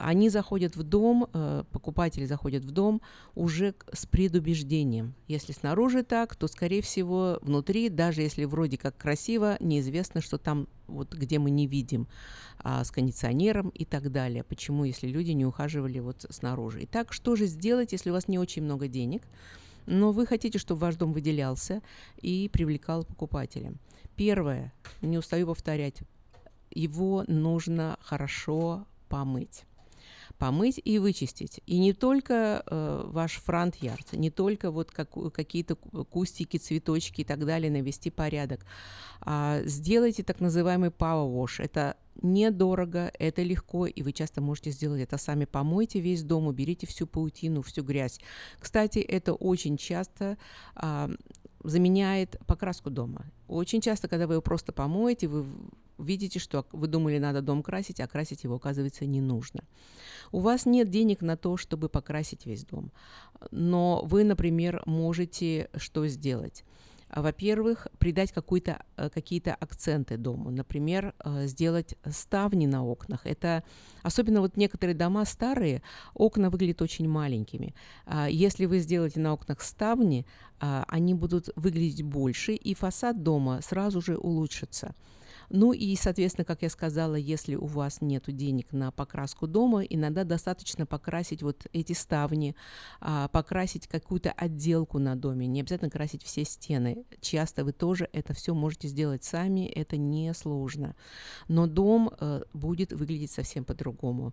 Они заходят в дом, э, покупатели заходят в дом уже с предубеждением. Если снаружи так, то, скорее всего, внутри, даже если вроде как красиво, неизвестно, что там, вот где мы не видим, а, с кондиционером и так далее. Почему, если люди не ухаживали вот снаружи. Итак, что же сделать, если у вас не очень много денег, но вы хотите, чтобы ваш дом выделялся и привлекал покупателя? Первое, не устаю повторять, его нужно хорошо помыть помыть и вычистить. И не только э, ваш фронт-ярд, не только вот как, какие-то ку- кустики, цветочки и так далее, навести порядок. А сделайте так называемый power wash. Это недорого, это легко, и вы часто можете сделать это сами. Помойте весь дом, уберите всю паутину, всю грязь. Кстати, это очень часто а, заменяет покраску дома. Очень часто, когда вы его просто помоете, вы видите, что вы думали, надо дом красить, а красить его, оказывается, не нужно. У вас нет денег на то, чтобы покрасить весь дом, но вы, например, можете что сделать? Во-первых, придать э, какие-то акценты дому. Например, э, сделать ставни на окнах. Это особенно вот некоторые дома старые, окна выглядят очень маленькими. А, Если вы сделаете на окнах ставни, а, они будут выглядеть больше, и фасад дома сразу же улучшится. Ну и, соответственно, как я сказала, если у вас нет денег на покраску дома, иногда достаточно покрасить вот эти ставни, а, покрасить какую-то отделку на доме, не обязательно красить все стены. Часто вы тоже это все можете сделать сами, это несложно. Но дом э, будет выглядеть совсем по-другому.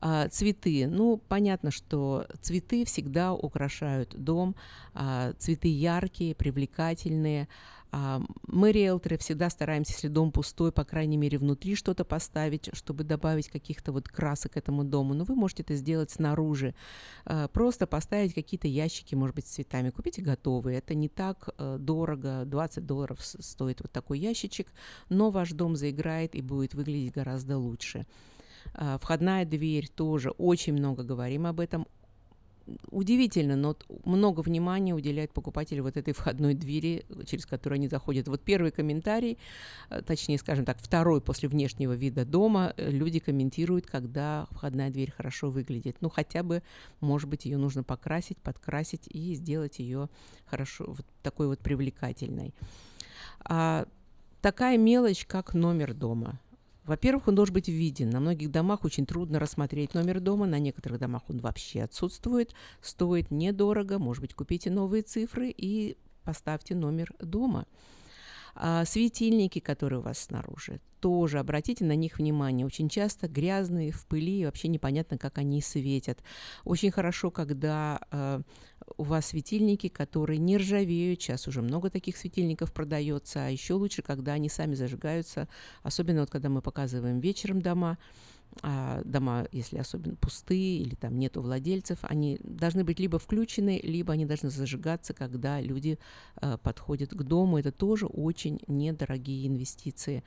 А, Цветы. Ну, понятно, что цветы всегда украшают дом. А, Цветы яркие, привлекательные. А, Мы, риэлторы, всегда стараемся, если дом пустой, по крайней мере, внутри что-то поставить, чтобы добавить каких-то вот красок этому дому. Но вы можете это сделать снаружи. А, Просто поставить какие-то ящики, может быть, с цветами. Купите готовые. Это не так э, дорого. 20 долларов стоит вот такой ящичек. Но ваш дом заиграет и будет выглядеть гораздо лучше. А, Входная дверь тоже. Очень много говорим об этом удивительно, но много внимания уделяют покупатели вот этой входной двери, через которую они заходят. Вот первый комментарий, э, точнее, скажем так, второй после внешнего вида дома, э, люди комментируют, когда входная дверь хорошо выглядит. Ну, хотя бы, может быть, ее нужно покрасить, подкрасить и сделать ее хорошо, вот такой вот привлекательной. А, такая мелочь, как номер дома. Во-первых, он должен быть виден. На многих домах очень трудно рассмотреть номер дома, на некоторых домах он вообще отсутствует. Стоит недорого, может быть, купите новые цифры и поставьте номер дома. А светильники, которые у вас снаружи, тоже обратите на них внимание. Очень часто грязные, в пыли, и вообще непонятно, как они светят. Очень хорошо, когда э, у вас светильники, которые не ржавеют. Сейчас уже много таких светильников продается. А еще лучше, когда они сами зажигаются. Особенно вот когда мы показываем вечером дома, а, дома, если особенно пустые или там нету владельцев, они должны быть либо включены, либо они должны зажигаться, когда люди э, подходят к дому. Это тоже очень недорогие инвестиции.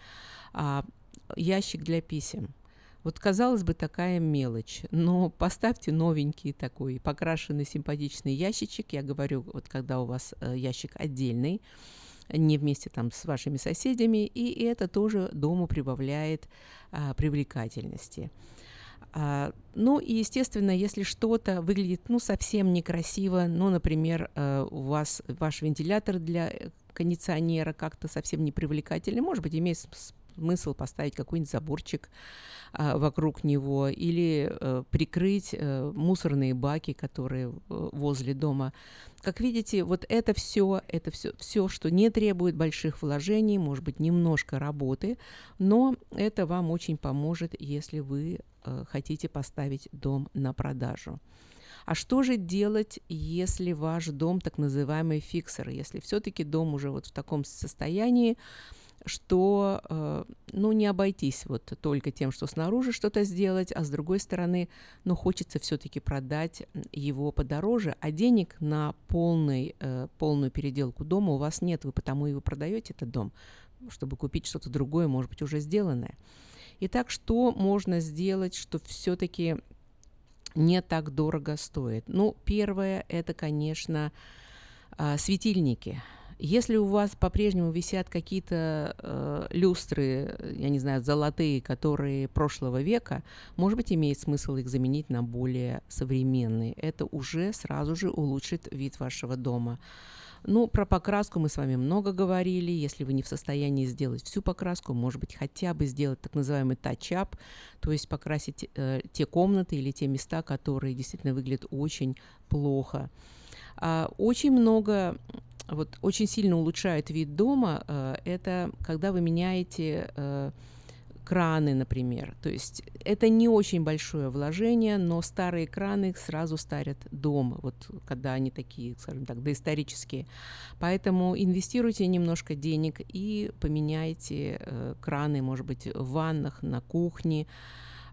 А, ящик для писем. Вот, казалось бы, такая мелочь, но поставьте новенький такой покрашенный симпатичный ящичек. Я говорю, вот когда у вас э, ящик отдельный, не вместе там с вашими соседями, и это тоже дому прибавляет а, привлекательности. А, ну и, естественно, если что-то выглядит ну, совсем некрасиво, ну, например, э, у вас ваш вентилятор для э, кондиционера как-то совсем не привлекательный, может быть, имеет смысл поставить какой-нибудь заборчик а, вокруг него или э, прикрыть э, мусорные баки, которые э, возле дома. Как видите, вот это все, это все, все, что не требует больших вложений, может быть, немножко работы, но это вам очень поможет, если вы хотите поставить дом на продажу. А что же делать, если ваш дом так называемый фиксер, если все-таки дом уже вот в таком состоянии, что э, ну, не обойтись вот только тем, что снаружи что-то сделать, а с другой стороны, ну, хочется все-таки продать его подороже, а денег на полный, э, полную переделку дома у вас нет, вы потому и вы продаете этот дом, чтобы купить что-то другое, может быть, уже сделанное. Итак, что можно сделать, что все-таки не так дорого стоит? Ну, первое, это, конечно, э, светильники – если у вас по-прежнему висят какие-то э, люстры, я не знаю, золотые, которые прошлого века, может быть, имеет смысл их заменить на более современные. Это уже сразу же улучшит вид вашего дома. Ну, про покраску мы с вами много говорили. Если вы не в состоянии сделать всю покраску, может быть, хотя бы сделать так называемый тачап, то есть покрасить э, те комнаты или те места, которые действительно выглядят очень плохо. А, очень много вот очень сильно улучшает вид дома, э, это когда вы меняете э, краны, например. То есть это не очень большое вложение, но старые краны сразу старят дом, вот когда они такие, скажем так, доисторические. Поэтому инвестируйте немножко денег и поменяйте э, краны, может быть, в ваннах, на кухне.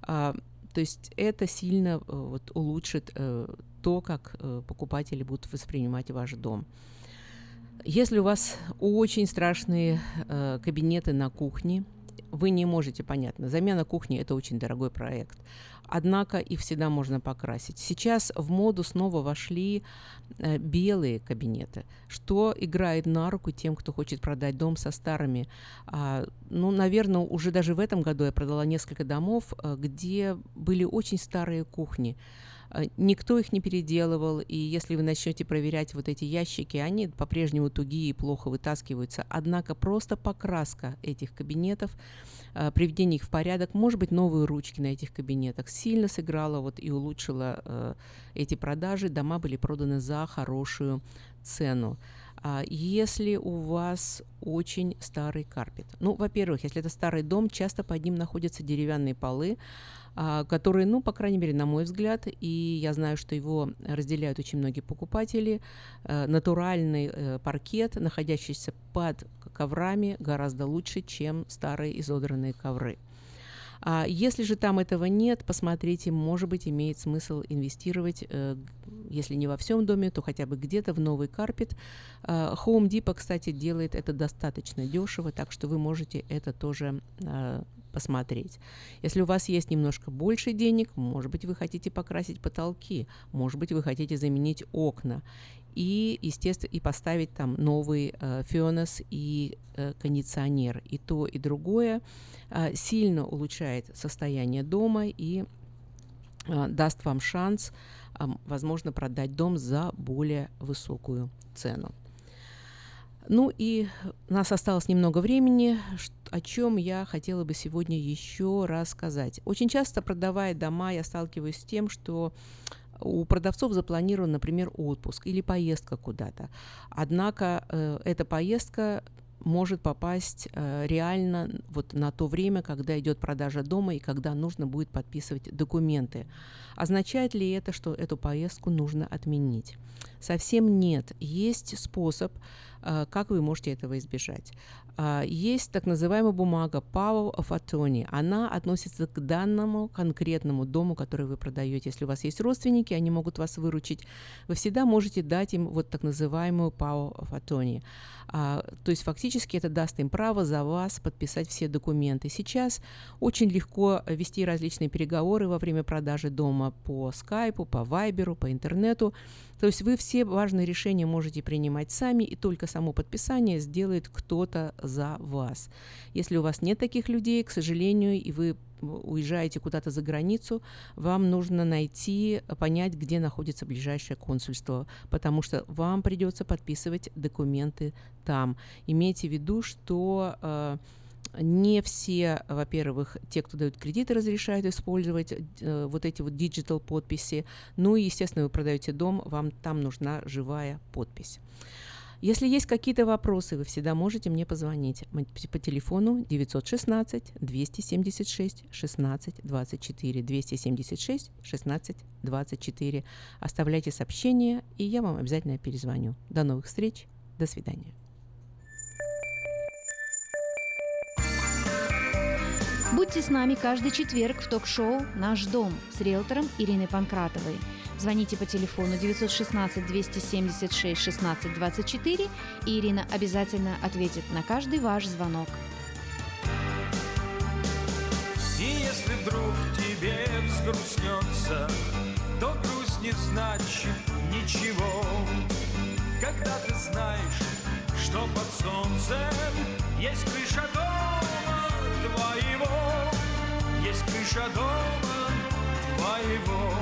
Э, то есть это сильно э, вот, улучшит э, то, как э, покупатели будут воспринимать ваш дом. Если у вас очень страшные э, кабинеты на кухне, вы не можете, понятно, замена кухни – это очень дорогой проект. Однако их всегда можно покрасить. Сейчас в моду снова вошли э, белые кабинеты, что играет на руку тем, кто хочет продать дом со старыми. А, ну, наверное, уже даже в этом году я продала несколько домов, э, где были очень старые кухни. Э, никто их не переделывал, и если вы начнете проверять вот эти ящики, они по-прежнему тугие и плохо вытаскиваются. Однако просто покраска этих кабинетов, э, приведение их в порядок, может быть, новые ручки на этих кабинетах сильно сыграла вот и улучшила эти продажи. Дома были проданы за хорошую цену. А если у вас очень старый карпет, ну, во-первых, если это старый дом, часто под ним находятся деревянные полы, а, который, ну, по крайней мере, на мой взгляд, и я знаю, что его разделяют очень многие покупатели, э, натуральный э, паркет, находящийся под коврами, гораздо лучше, чем старые изодранные ковры. А если же там этого нет, посмотрите, может быть, имеет смысл инвестировать, э, если не во всем доме, то хотя бы где-то в новый карпет. Э, Home Depot, кстати, делает это достаточно дешево, так что вы можете это тоже э, посмотреть. Если у вас есть немножко больше денег, может быть, вы хотите покрасить потолки, может быть, вы хотите заменить окна и, естественно, и поставить там новый э, фенос и э, кондиционер. И то, и другое э, сильно улучшает состояние дома и э, даст вам шанс, э, возможно, продать дом за более высокую цену. Ну и у нас осталось немного времени, о чем я хотела бы сегодня еще раз сказать. Очень часто, продавая дома, я сталкиваюсь с тем, что у продавцов запланирован, например, отпуск или поездка куда-то. Однако э, эта поездка может попасть э, реально вот на то время, когда идет продажа дома и когда нужно будет подписывать документы. Означает ли это, что эту поездку нужно отменить? Совсем нет. Есть способ, как вы можете этого избежать. Э, есть так называемая бумага Power of Attorney. Она относится к данному конкретному дому, который вы продаете. Если у вас есть родственники, они могут вас выручить. Вы всегда можете дать им вот так называемую Power of Attorney. А, то есть фактически это даст им право за вас подписать все документы. Сейчас очень легко вести различные переговоры во время продажи дома по скайпу, по вайберу, по интернету. То есть вы все важные решения можете принимать сами, и только само подписание сделает кто-то за вас. Если у вас нет таких людей, к сожалению, и вы уезжаете куда-то за границу, вам нужно найти, понять, где находится ближайшее консульство, потому что вам придется подписывать документы там. Имейте в виду, что э, Не все, во-первых, те, кто дают кредиты, разрешают использовать э, вот эти вот digital подписи. Ну и, естественно, вы продаете дом, вам там нужна живая подпись. Если есть какие-то вопросы, вы всегда можете мне позвонить по телефону 916 276 16 24 276 16 24. Оставляйте сообщения, и я вам обязательно перезвоню. До новых встреч. До свидания. Будьте с нами каждый четверг в ток-шоу «Наш дом» с риэлтором Ириной Панкратовой. Звоните по телефону 916 276 16 24, и Ирина обязательно ответит на каждый ваш звонок. И если вдруг тебе взгрустнется, то грусть не значит ничего. Когда ты знаешь, что под солнцем есть крыша дома твоего, есть крыша дома твоего.